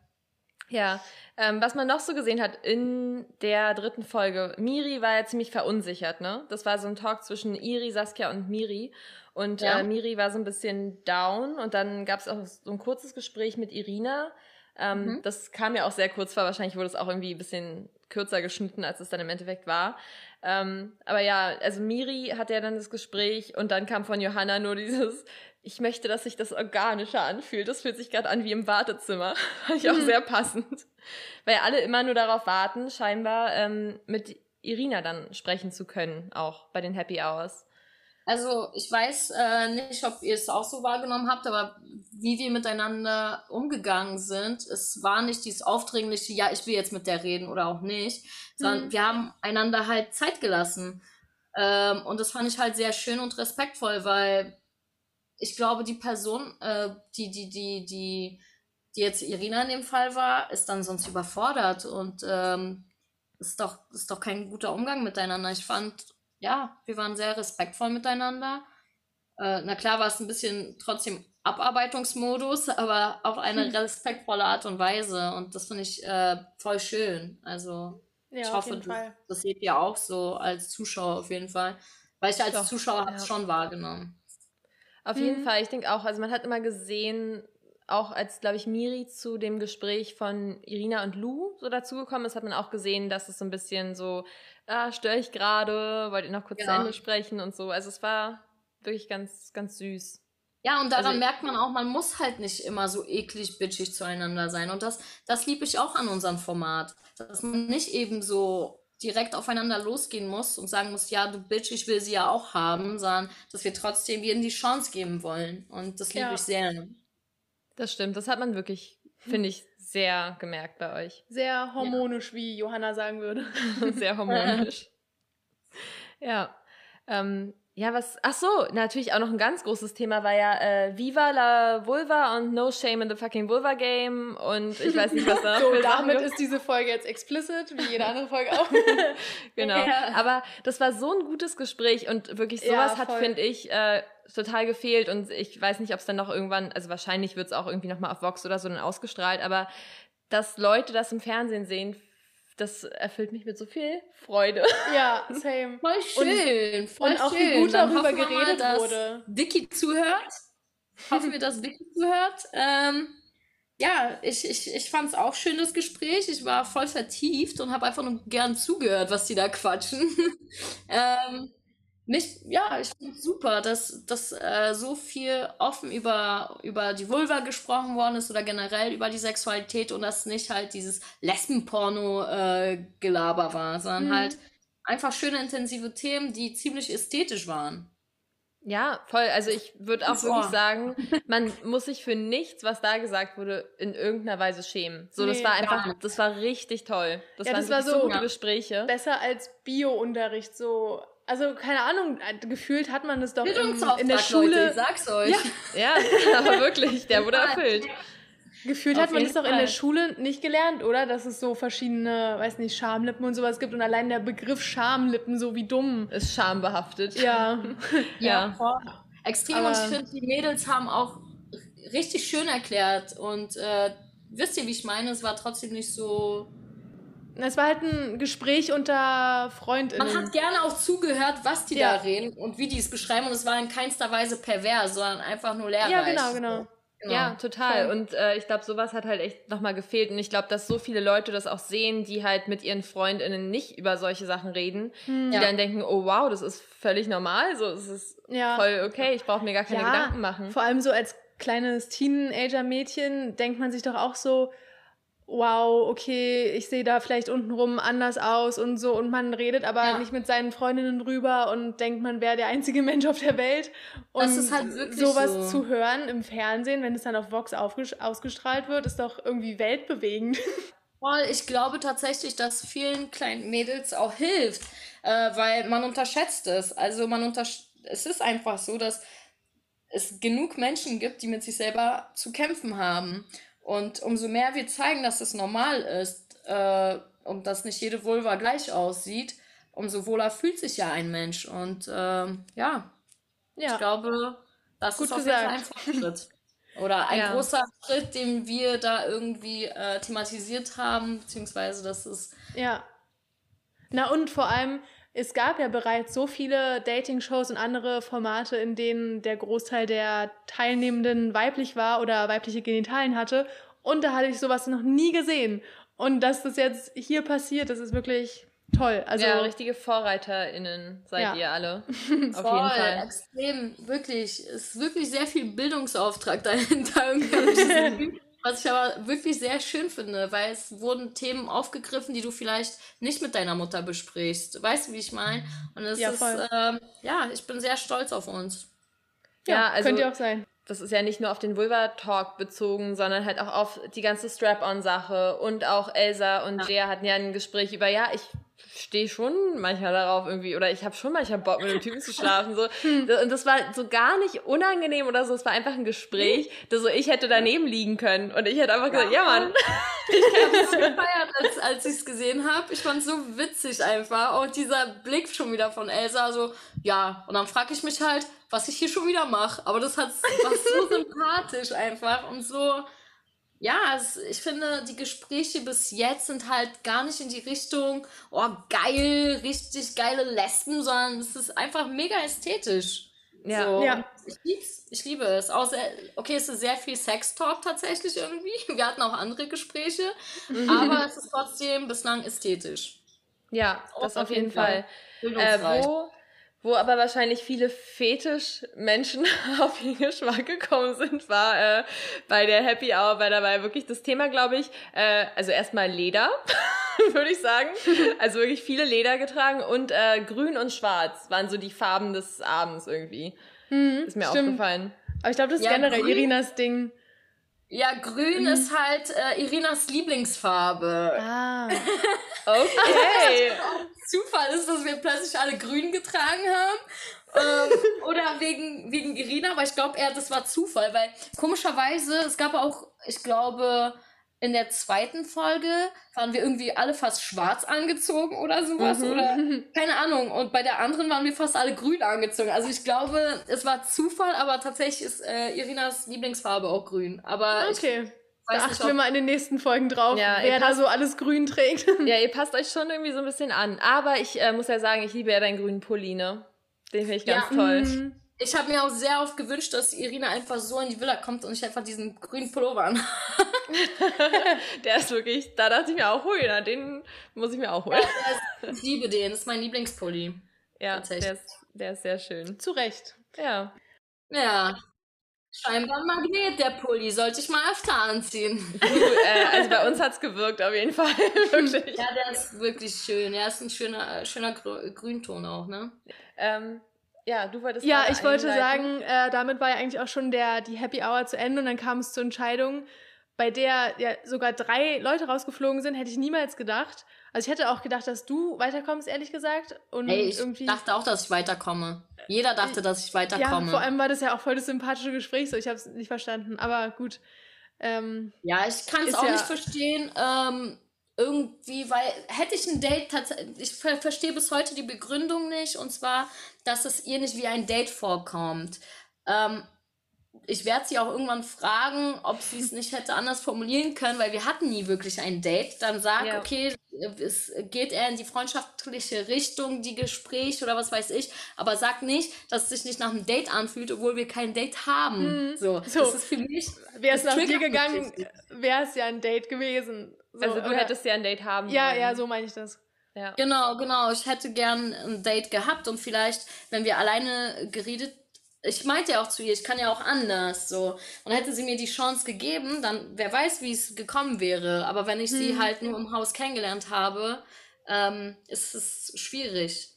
Ja, ähm, was man noch so gesehen hat in der dritten Folge, Miri war ja ziemlich verunsichert, ne? Das war so ein Talk zwischen Iri, Saskia und Miri. Und ja. äh, Miri war so ein bisschen down und dann gab es auch so ein kurzes Gespräch mit Irina. Ähm, mhm. Das kam ja auch sehr kurz vor, wahrscheinlich wurde es auch irgendwie ein bisschen kürzer geschnitten, als es dann im Endeffekt war. Ähm, aber ja, also Miri hatte ja dann das Gespräch und dann kam von Johanna nur dieses, ich möchte, dass sich das organischer anfühlt. Das fühlt sich gerade an wie im Wartezimmer. Fand ich auch mhm. sehr passend. Weil alle immer nur darauf warten, scheinbar ähm, mit Irina dann sprechen zu können, auch bei den Happy Hours. Also ich weiß äh, nicht, ob ihr es auch so wahrgenommen habt, aber wie wir miteinander umgegangen sind, es war nicht dieses aufdringliche, ja, ich will jetzt mit der reden oder auch nicht, sondern mhm. wir haben einander halt Zeit gelassen. Ähm, und das fand ich halt sehr schön und respektvoll, weil ich glaube, die Person, äh, die, die, die, die, die jetzt Irina in dem Fall war, ist dann sonst überfordert und ähm, ist doch, ist doch kein guter Umgang miteinander. Ich fand, ja, wir waren sehr respektvoll miteinander. Äh, na klar war es ein bisschen trotzdem Abarbeitungsmodus, aber auf eine hm. respektvolle Art und Weise. Und das finde ich äh, voll schön. Also ja, ich hoffe, das, das seht ihr auch so als Zuschauer auf jeden Fall. Weil ich als Doch, Zuschauer ja. habe es schon wahrgenommen. Auf mhm. jeden Fall, ich denke auch, also man hat immer gesehen, auch als, glaube ich, Miri zu dem Gespräch von Irina und Lou so dazugekommen ist, hat man auch gesehen, dass es so ein bisschen so, ah, störe ich gerade, wollt ihr noch kurz ja. zu Ende sprechen und so. Also es war wirklich ganz, ganz süß. Ja, und daran also, merkt man auch, man muss halt nicht immer so eklig bitchig zueinander sein. Und das, das liebe ich auch an unserem Format. Dass man nicht eben so direkt aufeinander losgehen muss und sagen muss, ja, du Bitch, ich will sie ja auch haben, sondern dass wir trotzdem jedem die Chance geben wollen. Und das liebe ja. ich sehr. Das stimmt, das hat man wirklich, finde ich, sehr gemerkt bei euch. Sehr hormonisch, ja. wie Johanna sagen würde. sehr hormonisch. ja. Ähm, ja, was, ach so, natürlich auch noch ein ganz großes Thema war ja äh, Viva la Vulva und No Shame in the fucking Vulva Game und ich weiß nicht, was da So, damit ist diese Folge jetzt explicit, wie jede andere Folge auch. genau. Ja. Aber das war so ein gutes Gespräch und wirklich sowas ja, hat, finde ich, äh, total gefehlt und ich weiß nicht, ob es dann noch irgendwann, also wahrscheinlich wird es auch irgendwie nochmal auf Vox oder so dann ausgestrahlt, aber dass Leute das im Fernsehen sehen, das erfüllt mich mit so viel Freude. Ja, same. Voll schön, und, voll und auch schön. wie gut Dann darüber geredet mal, wurde. Vicky zuhört. Hoffen wir, dass Vicky zuhört. Ähm, ja, ich, ich, ich fand es auch schön, das Gespräch. Ich war voll vertieft und habe einfach nur gern zugehört, was die da quatschen. ähm, mich, ja, ich finde super, dass, dass äh, so viel offen über, über die Vulva gesprochen worden ist oder generell über die Sexualität und dass nicht halt dieses Lesbenporno-Gelaber äh, war, sondern mhm. halt einfach schöne, intensive Themen, die ziemlich ästhetisch waren. Ja, voll. Also ich würde auch wirklich sagen, man muss sich für nichts, was da gesagt wurde, in irgendeiner Weise schämen. So, nee, das war einfach, das war richtig toll. Das ja, waren das war so gute Gespräche. Besser als Bio-Unterricht, so also keine Ahnung, gefühlt hat man das doch in, in der Schule. Leute, ich sag's euch. Ja, ja aber wirklich, der wurde erfüllt. Gefühlt Auf hat man das doch in der Schule nicht gelernt, oder? Dass es so verschiedene, weiß nicht, Schamlippen und sowas gibt und allein der Begriff Schamlippen so wie dumm ist schambehaftet. Ja. ja. ja. Extrem aber und ich finde, die Mädels haben auch richtig schön erklärt und äh, wisst ihr, wie ich meine? Es war trotzdem nicht so es war halt ein Gespräch unter Freundinnen. Man hat gerne auch zugehört, was die ja. da reden und wie die es beschreiben. Und es war in keinster Weise pervers, sondern einfach nur lehrreich. Ja, genau, genau. Genau. Ja, total. Voll. Und äh, ich glaube, sowas hat halt echt nochmal gefehlt. Und ich glaube, dass so viele Leute das auch sehen, die halt mit ihren Freundinnen nicht über solche Sachen reden, hm. die ja. dann denken, oh wow, das ist völlig normal, so es ist ja. voll okay, ich brauche mir gar keine ja, Gedanken machen. Vor allem so als kleines Teenager-Mädchen denkt man sich doch auch so, wow, okay, ich sehe da vielleicht untenrum anders aus und so und man redet aber ja. nicht mit seinen Freundinnen drüber und denkt, man wäre der einzige Mensch auf der Welt. Und das ist halt wirklich sowas so. zu hören im Fernsehen, wenn es dann auf Vox ausgestrahlt wird, ist doch irgendwie weltbewegend. Voll, ich glaube tatsächlich, dass vielen kleinen Mädels auch hilft, äh, weil man unterschätzt es. Also man untersch es ist einfach so, dass es genug Menschen gibt, die mit sich selber zu kämpfen haben. Und umso mehr wir zeigen, dass es normal ist äh, und dass nicht jede Vulva gleich aussieht, umso wohler fühlt sich ja ein Mensch. Und äh, ja, ja, ich glaube, das Gut ist auf jeden Fall ein Fortschritt. Oder ein ja. großer Schritt, den wir da irgendwie äh, thematisiert haben, beziehungsweise das ist. Ja. Na und vor allem, es gab ja bereits so viele Dating-Shows und andere Formate, in denen der Großteil der Teilnehmenden weiblich war oder weibliche Genitalien hatte. Und da hatte ich sowas noch nie gesehen. Und dass das jetzt hier passiert, das ist wirklich toll. Also ja, richtige VorreiterInnen seid ja. ihr alle. Auf Voll, jeden Fall. extrem, wirklich. Es ist wirklich sehr viel Bildungsauftrag dahinter. Was ich aber wirklich sehr schön finde, weil es wurden Themen aufgegriffen, die du vielleicht nicht mit deiner Mutter besprichst. Weißt du, wie ich meine? Und es ja, ist, ähm, ja, ich bin sehr stolz auf uns. Ja, ja also, könnt ihr auch sein. Das ist ja nicht nur auf den Vulva-Talk bezogen, sondern halt auch auf die ganze Strap-on-Sache. Und auch Elsa und ja. Jea hatten ja ein Gespräch über, ja, ich stehe schon manchmal darauf irgendwie oder ich habe schon manchmal Bock mit dem Typen zu schlafen so. Hm. und das war so gar nicht unangenehm oder so es war einfach ein Gespräch das so ich hätte daneben liegen können. Und ich hätte einfach gesagt ja Mann. Ich habe es gefeiert als, als ich es gesehen habe ich fand es so witzig einfach. Auch dieser Blick schon wieder von Elsa so ja. Und dann frage ich mich halt was ich hier schon wieder mache aber das hat war so sympathisch einfach und so ja, es, ich finde, die Gespräche bis jetzt sind halt gar nicht in die Richtung, oh geil, richtig geile Lesben, sondern es ist einfach mega ästhetisch. Ja, so. ja. Ich lieb's, ich liebe es. Auch sehr, okay, es ist sehr viel Sex-Talk tatsächlich irgendwie. Wir hatten auch andere Gespräche, mhm. aber es ist trotzdem bislang ästhetisch. Ja, das auf, auf jeden Fall. Fall. Äh, wo wo aber wahrscheinlich viele Fetisch-Menschen auf den Geschmack gekommen sind, war äh, bei der Happy Hour war dabei wirklich das Thema, glaube ich, äh, also erstmal Leder, würde ich sagen. Also wirklich viele Leder getragen und äh, grün und schwarz waren so die Farben des Abends irgendwie. Mhm, Ist mir stimmt. aufgefallen. Aber ich glaube, das ist ja, generell grün. Irinas Ding. Ja, grün mhm. ist halt äh, Irinas Lieblingsfarbe. Ah. Okay. Zufall ist, dass wir plötzlich alle grün getragen haben. ähm, oder wegen, wegen Irina, aber ich glaube eher, das war Zufall, weil komischerweise, es gab auch, ich glaube, in der zweiten Folge waren wir irgendwie alle fast schwarz angezogen oder sowas. Mhm. Oder keine Ahnung. Und bei der anderen waren wir fast alle grün angezogen. Also ich glaube, es war Zufall, aber tatsächlich ist äh, Irinas Lieblingsfarbe auch grün. Aber okay. Da achten wir mal in den nächsten Folgen drauf, ja, wer da so alles grün trägt. Ja, ihr passt euch schon irgendwie so ein bisschen an. Aber ich äh, muss ja sagen, ich liebe ja deinen grünen Pulli, ne? Den finde ich ganz ja. toll. Mhm. Ich habe mir auch sehr oft gewünscht, dass Irina einfach so in die Villa kommt und ich einfach diesen grünen Pullover an. der ist wirklich, da dachte ich mir auch, hui, na, den muss ich mir auch holen. Ja, ist, ich liebe den, das ist mein Lieblingspulli. Ja, der ist, der ist sehr schön. Zu Recht. Ja. Ja. Scheinbar ein Magnet, der Pulli. Sollte ich mal öfter anziehen. Äh, also bei uns hat es gewirkt, auf jeden Fall. wirklich. Ja, der ist wirklich schön. Er ist ein schöner, schöner Grünton auch, ne? Ähm, ja, du wolltest Ja, ich wollte sagen, äh, damit war ja eigentlich auch schon der, die Happy Hour zu Ende und dann kam es zur Entscheidung, bei der ja sogar drei Leute rausgeflogen sind, hätte ich niemals gedacht. Also ich hätte auch gedacht, dass du weiterkommst, ehrlich gesagt. Und hey, ich irgendwie dachte auch, dass ich weiterkomme. Jeder dachte, dass ich weiterkomme. Ja, vor allem war das ja auch voll das sympathische Gespräch, so ich habe es nicht verstanden. Aber gut. Ähm, ja, ich kann es auch ja nicht verstehen. Ähm, irgendwie, weil hätte ich ein Date tatsächlich, ich ver verstehe bis heute die Begründung nicht, und zwar, dass es ihr nicht wie ein Date vorkommt. Ähm, ich werde sie auch irgendwann fragen, ob sie es nicht hätte anders formulieren können, weil wir hatten nie wirklich ein Date. Dann sag, ja. okay, es geht eher in die freundschaftliche Richtung, die Gespräche oder was weiß ich, aber sag nicht, dass es sich nicht nach einem Date anfühlt, obwohl wir kein Date haben. Mhm. So, so, das ist für mich. Wäre es nach dir gegangen, wäre es ja ein Date gewesen. So, also du oder? hättest ja ein Date haben Ja, wollen. ja, so meine ich das. Ja. Genau, genau. Ich hätte gern ein Date gehabt und vielleicht, wenn wir alleine geredet ich meinte ja auch zu ihr, ich kann ja auch anders, so. Und hätte sie mir die Chance gegeben, dann wer weiß, wie es gekommen wäre. Aber wenn ich hm. sie halt nur im Haus kennengelernt habe, ähm, ist es schwierig.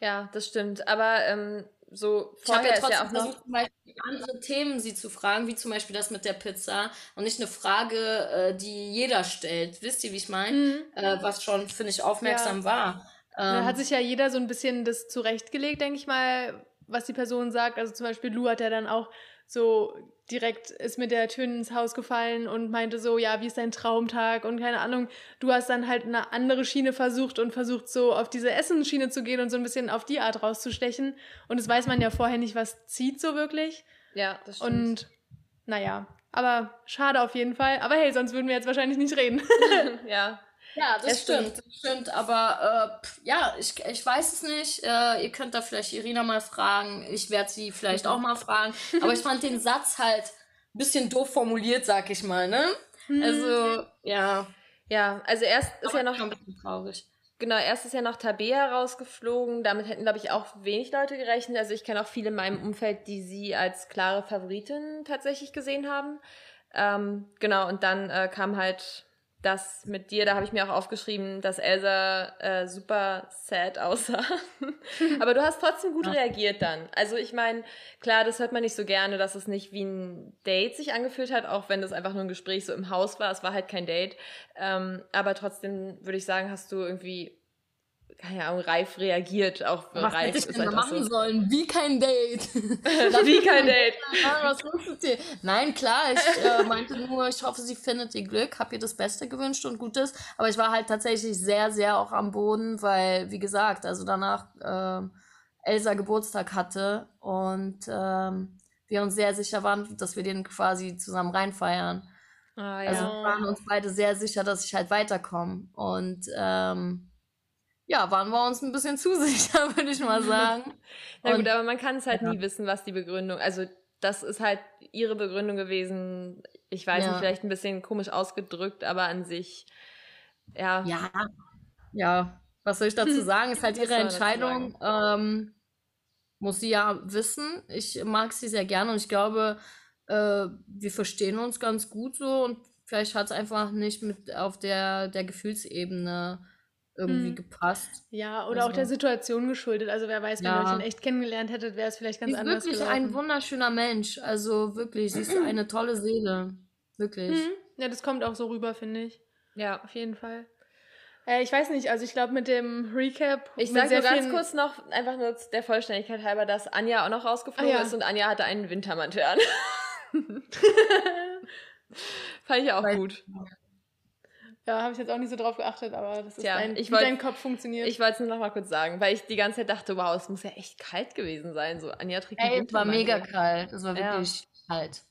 Ja, das stimmt. Aber ähm, so vorher ich ja ist ja auch noch zum Beispiel andere Themen sie zu fragen, wie zum Beispiel das mit der Pizza und nicht eine Frage, äh, die jeder stellt. Wisst ihr, wie ich meine? Mhm. Äh, was schon, finde ich, aufmerksam ja. war. Ähm, da hat sich ja jeder so ein bisschen das zurechtgelegt, denke ich mal, was die Person sagt. Also zum Beispiel Lou hat ja dann auch so direkt ist mit der Tür ins Haus gefallen und meinte so, ja, wie ist dein Traumtag und keine Ahnung. Du hast dann halt eine andere Schiene versucht und versucht so auf diese Essensschiene zu gehen und so ein bisschen auf die Art rauszustechen. Und das weiß man ja vorher nicht, was zieht so wirklich. Ja, das stimmt. Und naja, aber schade auf jeden Fall. Aber hey, sonst würden wir jetzt wahrscheinlich nicht reden. ja. Ja, das es stimmt, das stimmt. Aber äh, ja, ich, ich weiß es nicht. Äh, ihr könnt da vielleicht Irina mal fragen. Ich werde sie vielleicht auch mal fragen. Aber ich fand den Satz halt ein bisschen doof formuliert, sag ich mal, ne? Hm. Also, ja. Ja, also erst ist Aber ja noch. Ein bisschen traurig. Genau, erst ist ja noch Tabea rausgeflogen. Damit hätten, glaube ich, auch wenig Leute gerechnet. Also ich kenne auch viele in meinem Umfeld, die sie als klare Favoritin tatsächlich gesehen haben. Ähm, genau, und dann äh, kam halt das mit dir, da habe ich mir auch aufgeschrieben, dass Elsa äh, super sad aussah. Aber du hast trotzdem gut ja. reagiert dann. Also ich meine, klar, das hört man nicht so gerne, dass es nicht wie ein Date sich angefühlt hat, auch wenn das einfach nur ein Gespräch so im Haus war. Es war halt kein Date. Ähm, aber trotzdem würde ich sagen, hast du irgendwie keine Ahnung, reif reagiert, auch was reif hätte ich denn halt machen so. sollen? Wie kein Date. Wie kein Date. was wusstet ihr? Nein, klar, ich äh, meinte nur, ich hoffe, sie findet ihr Glück, hab ihr das Beste gewünscht und Gutes, aber ich war halt tatsächlich sehr, sehr auch am Boden, weil, wie gesagt, also danach äh, Elsa Geburtstag hatte und ähm, wir uns sehr sicher waren, dass wir den quasi zusammen reinfeiern. Ah, ja. Also wir waren uns beide sehr sicher, dass ich halt weiterkomme und ähm, ja, waren wir uns ein bisschen zu sicher, würde ich mal sagen. Na gut, aber man kann es halt ja. nie wissen, was die Begründung, also das ist halt ihre Begründung gewesen. Ich weiß ja. nicht, vielleicht ein bisschen komisch ausgedrückt, aber an sich, ja. Ja, ja. Was soll ich dazu sagen? Ist halt ihre Entscheidung. Ähm, muss sie ja wissen. Ich mag sie sehr gerne und ich glaube, äh, wir verstehen uns ganz gut so und vielleicht hat es einfach nicht mit auf der, der Gefühlsebene irgendwie hm. gepasst. Ja, oder also, auch der Situation geschuldet. Also wer weiß, wenn ja. ihr euch in echt kennengelernt hättet, wäre es vielleicht ganz sie ist anders wirklich gelaufen. ein wunderschöner Mensch. Also wirklich, sie ist eine tolle Seele. Wirklich. Mhm. Ja, das kommt auch so rüber, finde ich. Ja. Auf jeden Fall. Äh, ich weiß nicht, also ich glaube mit dem Recap. Ich sage nur sehr ganz kurz noch, einfach nur der Vollständigkeit halber, dass Anja auch noch rausgeflogen Ah, ja. ist und Anja hatte einen Wintermantel an. Fand ich auch Weil- gut. Ja, habe ich jetzt auch nicht so drauf geachtet, aber das ist Tja, dein, ich wie wollt- dein Kopf funktioniert. Ich wollte es nur noch mal kurz sagen, weil ich die ganze Zeit dachte, wow, es muss ja echt kalt gewesen sein. So, Anja trägt Ey, es war mega kalt. Es war Ja. wirklich kalt.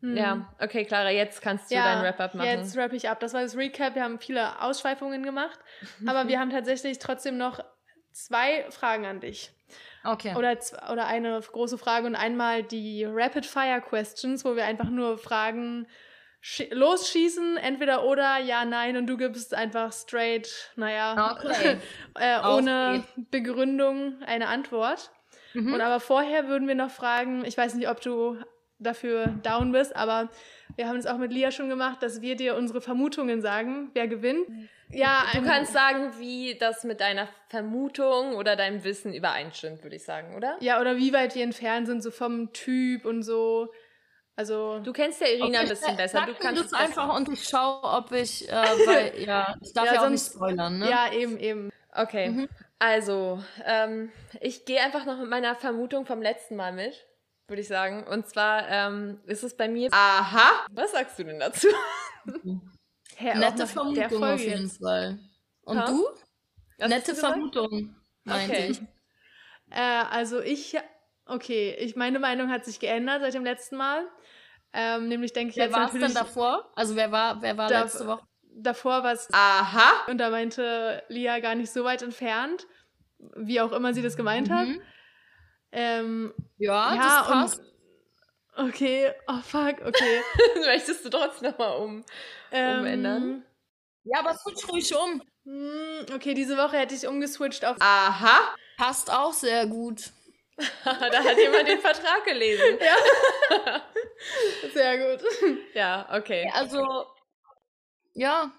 Hm. Ja, okay, Clara, jetzt kannst du deinen Wrap-up machen. Jetzt wrap ich ab. Das war das Recap. Wir haben viele Ausschweifungen gemacht, aber wir haben tatsächlich trotzdem noch zwei Fragen an dich. Okay. Oder, oder eine große Frage und einmal die Rapid Fire Questions, wo wir einfach nur Fragen losschießen, entweder oder, ja, nein, und du gibst einfach straight, naja, Okay. äh, ohne Begründung eine Antwort. Mhm. Und aber vorher würden wir noch fragen, ich weiß nicht, ob du dafür down bist, aber wir haben es auch mit Lia schon gemacht, dass wir dir unsere Vermutungen sagen, wer gewinnt. Ja, Du ähm, kannst sagen, wie das mit deiner Vermutung oder deinem Wissen übereinstimmt, würde ich sagen, oder? ja, oder wie weit wir entfernt sind, so vom Typ und so. Also, Du kennst ja Irina ein bisschen besser. Sag Du kannst es einfach und ich schaue, ob ich, äh, weil, ja, ich darf Ja, ja, auch nicht sonst- spoilern, ne? ja, eben, eben. Okay, also, ähm, ich gehe einfach noch mit meiner Vermutung vom letzten Mal mit, würde ich sagen. Und zwar ähm, ist es bei mir. Aha! Was sagst du denn dazu? Auch Nette Vermutung auf jeden jetzt. Fall. Und Ha? du? Was Nette du? Vermutung, meinte Okay. ich. Äh, also ich, okay, ich, meine Meinung hat sich geändert seit dem letzten Mal. Ähm, nämlich denke ich Wer jetzt war es denn davor? Also wer war, wer war Da- letzte Woche? davor war es, Aha! und da meinte Lia gar nicht so weit entfernt, wie auch immer sie das gemeint hat. Mhm. Ähm, Ja, ja, das passt. und, okay, oh fuck, okay. Möchtest du trotzdem nochmal um? ähm, Umändern? Ja, aber switch ruhig um. hm, Okay, diese Woche hätte ich umgeswitcht auf Aha! Passt auch sehr gut. da hat jemand den Vertrag gelesen. sehr gut. Ja, okay. Also, ja.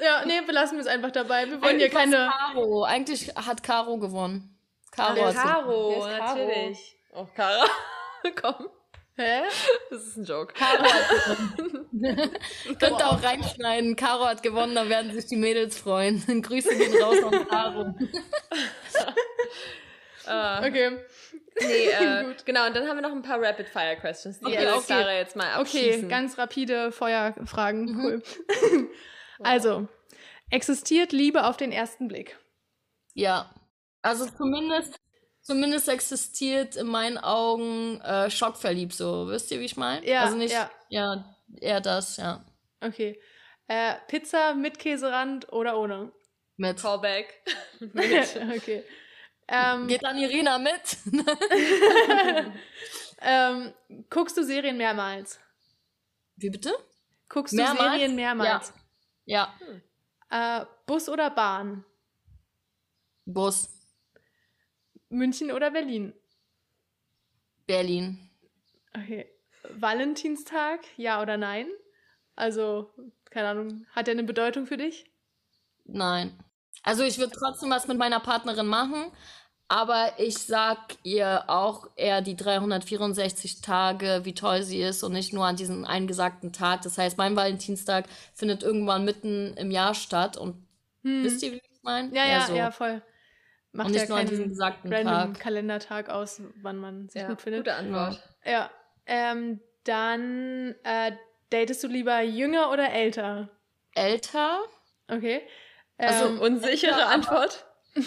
Ja, nee, belassen wir es einfach dabei. Wir wollen hier keine. Caro. Eigentlich hat Caro gewonnen. Caro hat Caro, Caro? natürlich. Oh, Caro. Komm, Hä? das ist ein Joke. Caro hat gewonnen. Könnt ihr auch reinschneiden. Caro hat gewonnen, da werden sich die Mädels freuen. Grüße gehen raus an Caro. Äh, Okay. nee, äh, genau, und dann haben wir noch ein paar Rapid-Fire-Questions. Die Okay, okay. Clara jetzt mal Okay, abschießen. ganz rapide Feuerfragen. Mhm. Cool. Also, existiert Liebe auf den ersten Blick? Ja. Also zumindest, zumindest existiert in meinen Augen äh, schockverliebt so. Wisst ihr, wie ich meine? Ja, Also nicht, ja. ja, eher das, ja. Okay. Äh, Pizza mit Käserand oder ohne? Mit. Callback. okay. Ähm, Geht dann Irina mit? ähm, guckst du Serien mehrmals? Wie bitte? Guckst du Mehrmals? Serien mehrmals? Ja. Äh, Bus oder Bahn? Bus. München oder Berlin? Berlin. Okay. Valentinstag, ja oder nein? Also, keine Ahnung, hat der eine Bedeutung für dich? Nein. Also ich würde trotzdem was mit meiner Partnerin machen, aber ich sag ihr auch eher die 364 Tage, wie toll sie ist und nicht nur an diesen eingesagten Tag. Das heißt, mein Valentinstag findet irgendwann mitten im Jahr statt und wisst ihr, wie ich meine? Hm. Ja, ja, so. ja, voll. Macht Und nicht ja nur an diesem keinen besagten random Tag. Kalendertag aus, wann man sich Ja, gut findet. gute Antwort. Ja. Ähm, dann äh, datest du lieber jünger oder älter? Älter? Okay. Also, Ähm, Unsichere Antwort.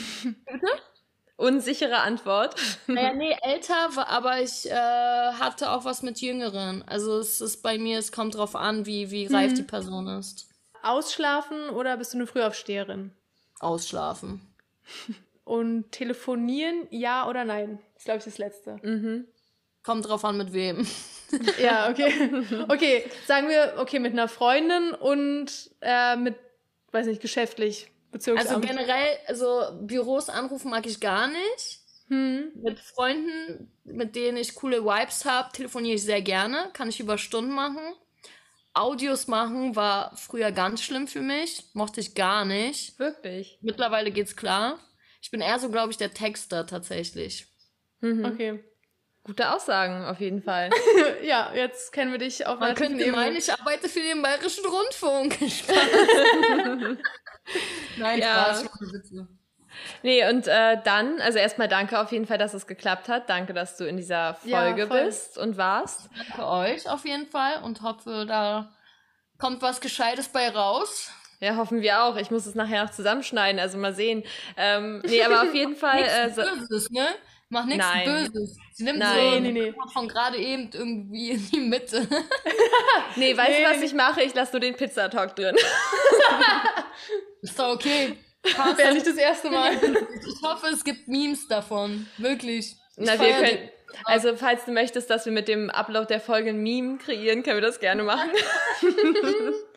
Unsichere Antwort. Naja, nee, älter, aber ich äh, hatte auch was mit Jüngeren. Also es ist bei mir, es kommt drauf an, wie, wie reif die Person ist. ausschlafen oder bist du eine Frühaufsteherin? Ausschlafen. Und telefonieren, ja oder nein? Das ist, glaube ich, das Letzte. Mhm. Kommt drauf an, mit wem. ja, okay. Okay, sagen wir, okay, mit einer Freundin und äh, mit, weiß nicht, geschäftlich, Also Bezirksamt. generell, also Büros anrufen mag ich gar nicht. hm. Mit Freunden, mit denen ich coole Vibes habe, telefoniere ich sehr gerne. Kann ich über Stunden machen. Audios machen war früher ganz schlimm für mich. Mochte ich gar nicht. Wirklich. Mittlerweile geht's klar. Ich bin eher so, glaube ich, der Texter tatsächlich. Mhm. Okay. Gute Aussagen, auf jeden Fall. ja, jetzt kennen wir dich auf Man könnte meinen, ich arbeite für den Bayerischen Rundfunk. Nein, ja. Spaß, Nee, und äh, dann, also erstmal danke auf jeden Fall, dass es geklappt hat. Danke, dass du in dieser Folge ja, bist und warst. Danke euch auf jeden Fall und hoffe, da kommt was Gescheites bei raus. Ja, hoffen wir auch. Ich muss es nachher noch zusammenschneiden, also mal sehen. Ähm, nee, aber auf jeden Fall. Nichts äh, so Böses, ne? Mach nichts Böses. Sie nimmt Nein. so nee, nee. von gerade eben irgendwie in die Mitte. nee, weißt nee, du, was ich mache? Ich lasse nur den Pizzatalk drin. Ist doch okay. Wäre nicht das erste Mal. Ich hoffe, es gibt Memes davon. Wirklich. Ich Na, wir können, also, falls du möchtest, dass wir mit dem Upload der Folge ein Meme kreieren, können wir das gerne machen.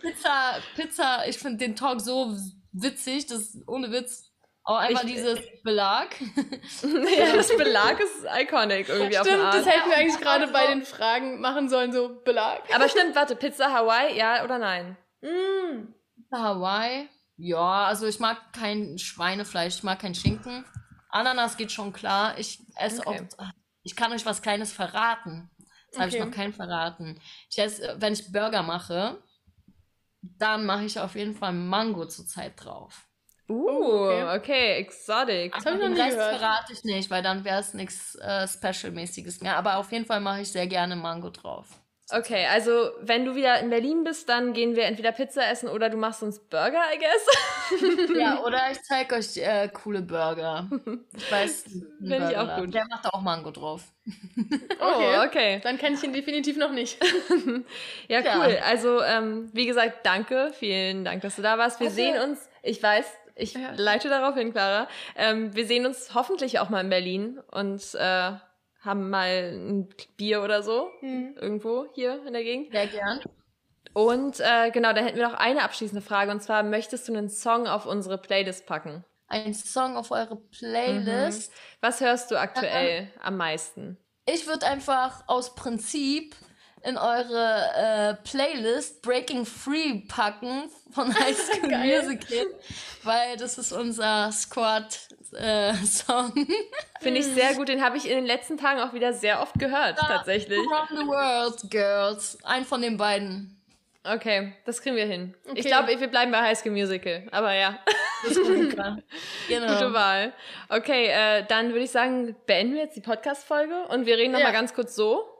Pizza, Pizza, ich finde den Talk so witzig, das ohne Witz. Auch einmal ich, dieses Belag. ja, das Belag ist iconic irgendwie stimmt, auf eine Art. das hätten wir eigentlich gerade bei den Fragen machen sollen, so Belag. Aber stimmt, warte, Pizza Hawaii, ja oder nein? Mm. Pizza Hawaii? Ja, also ich mag kein Schweinefleisch, ich mag kein Schinken. Ananas geht schon klar. Ich esse okay. oft. Ich kann euch was Kleines verraten. Das okay. habe ich noch keinen verraten. Ich esse, wenn ich Burger mache, dann mache ich auf jeden Fall Mango zurzeit drauf. Uh, okay, okay exotic. Das noch nie Rest gehört. verrate ich nicht, weil dann wäre es nichts äh, Special-mäßiges mehr. Aber auf jeden Fall mache ich sehr gerne Mango drauf. Okay, also wenn du wieder in Berlin bist, dann gehen wir entweder Pizza essen oder du machst uns Burger, I guess. ja, oder ich zeige euch äh, coole Burger. Ich weiß, finde ich auch gut. Der macht auch Mango drauf. okay, oh, okay. Dann kenne ich ihn definitiv noch nicht. ja, cool. Ja. Also, ähm, wie gesagt, danke. Vielen Dank, dass du da warst. Wir also, sehen uns, ich weiß, ich ja. leite darauf hin, Clara. Ähm, wir sehen uns hoffentlich auch mal in Berlin und äh, haben mal ein Bier oder so mhm. irgendwo hier in der Gegend. Sehr gern. Und äh, genau, da hätten wir noch eine abschließende Frage und zwar möchtest du einen Song auf unsere Playlist packen? Ein Song auf eure Playlist? Mhm. Was hörst du aktuell äh, am meisten? Ich würde einfach aus Prinzip in eure äh, Playlist Breaking Free packen von High School Musical, weil das ist unser Squad äh, Song. Finde ich sehr gut. Den habe ich in den letzten Tagen auch wieder sehr oft gehört, ja, tatsächlich. Around the World, Girls. Ein von den beiden. Okay, das kriegen wir hin. Okay. Ich glaube, wir bleiben bei High School Musical. Aber ja. Das ist gut, genau. Gute Wahl. Okay, äh, dann würde ich sagen, beenden wir jetzt die Podcast-Folge und wir reden ja. nochmal ganz kurz so.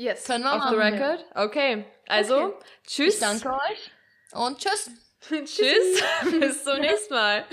Yes. Können wir Off the record. Okay, also okay. tschüss. Ich danke euch und tschüss. tschüss. Bis zum nächsten Mal.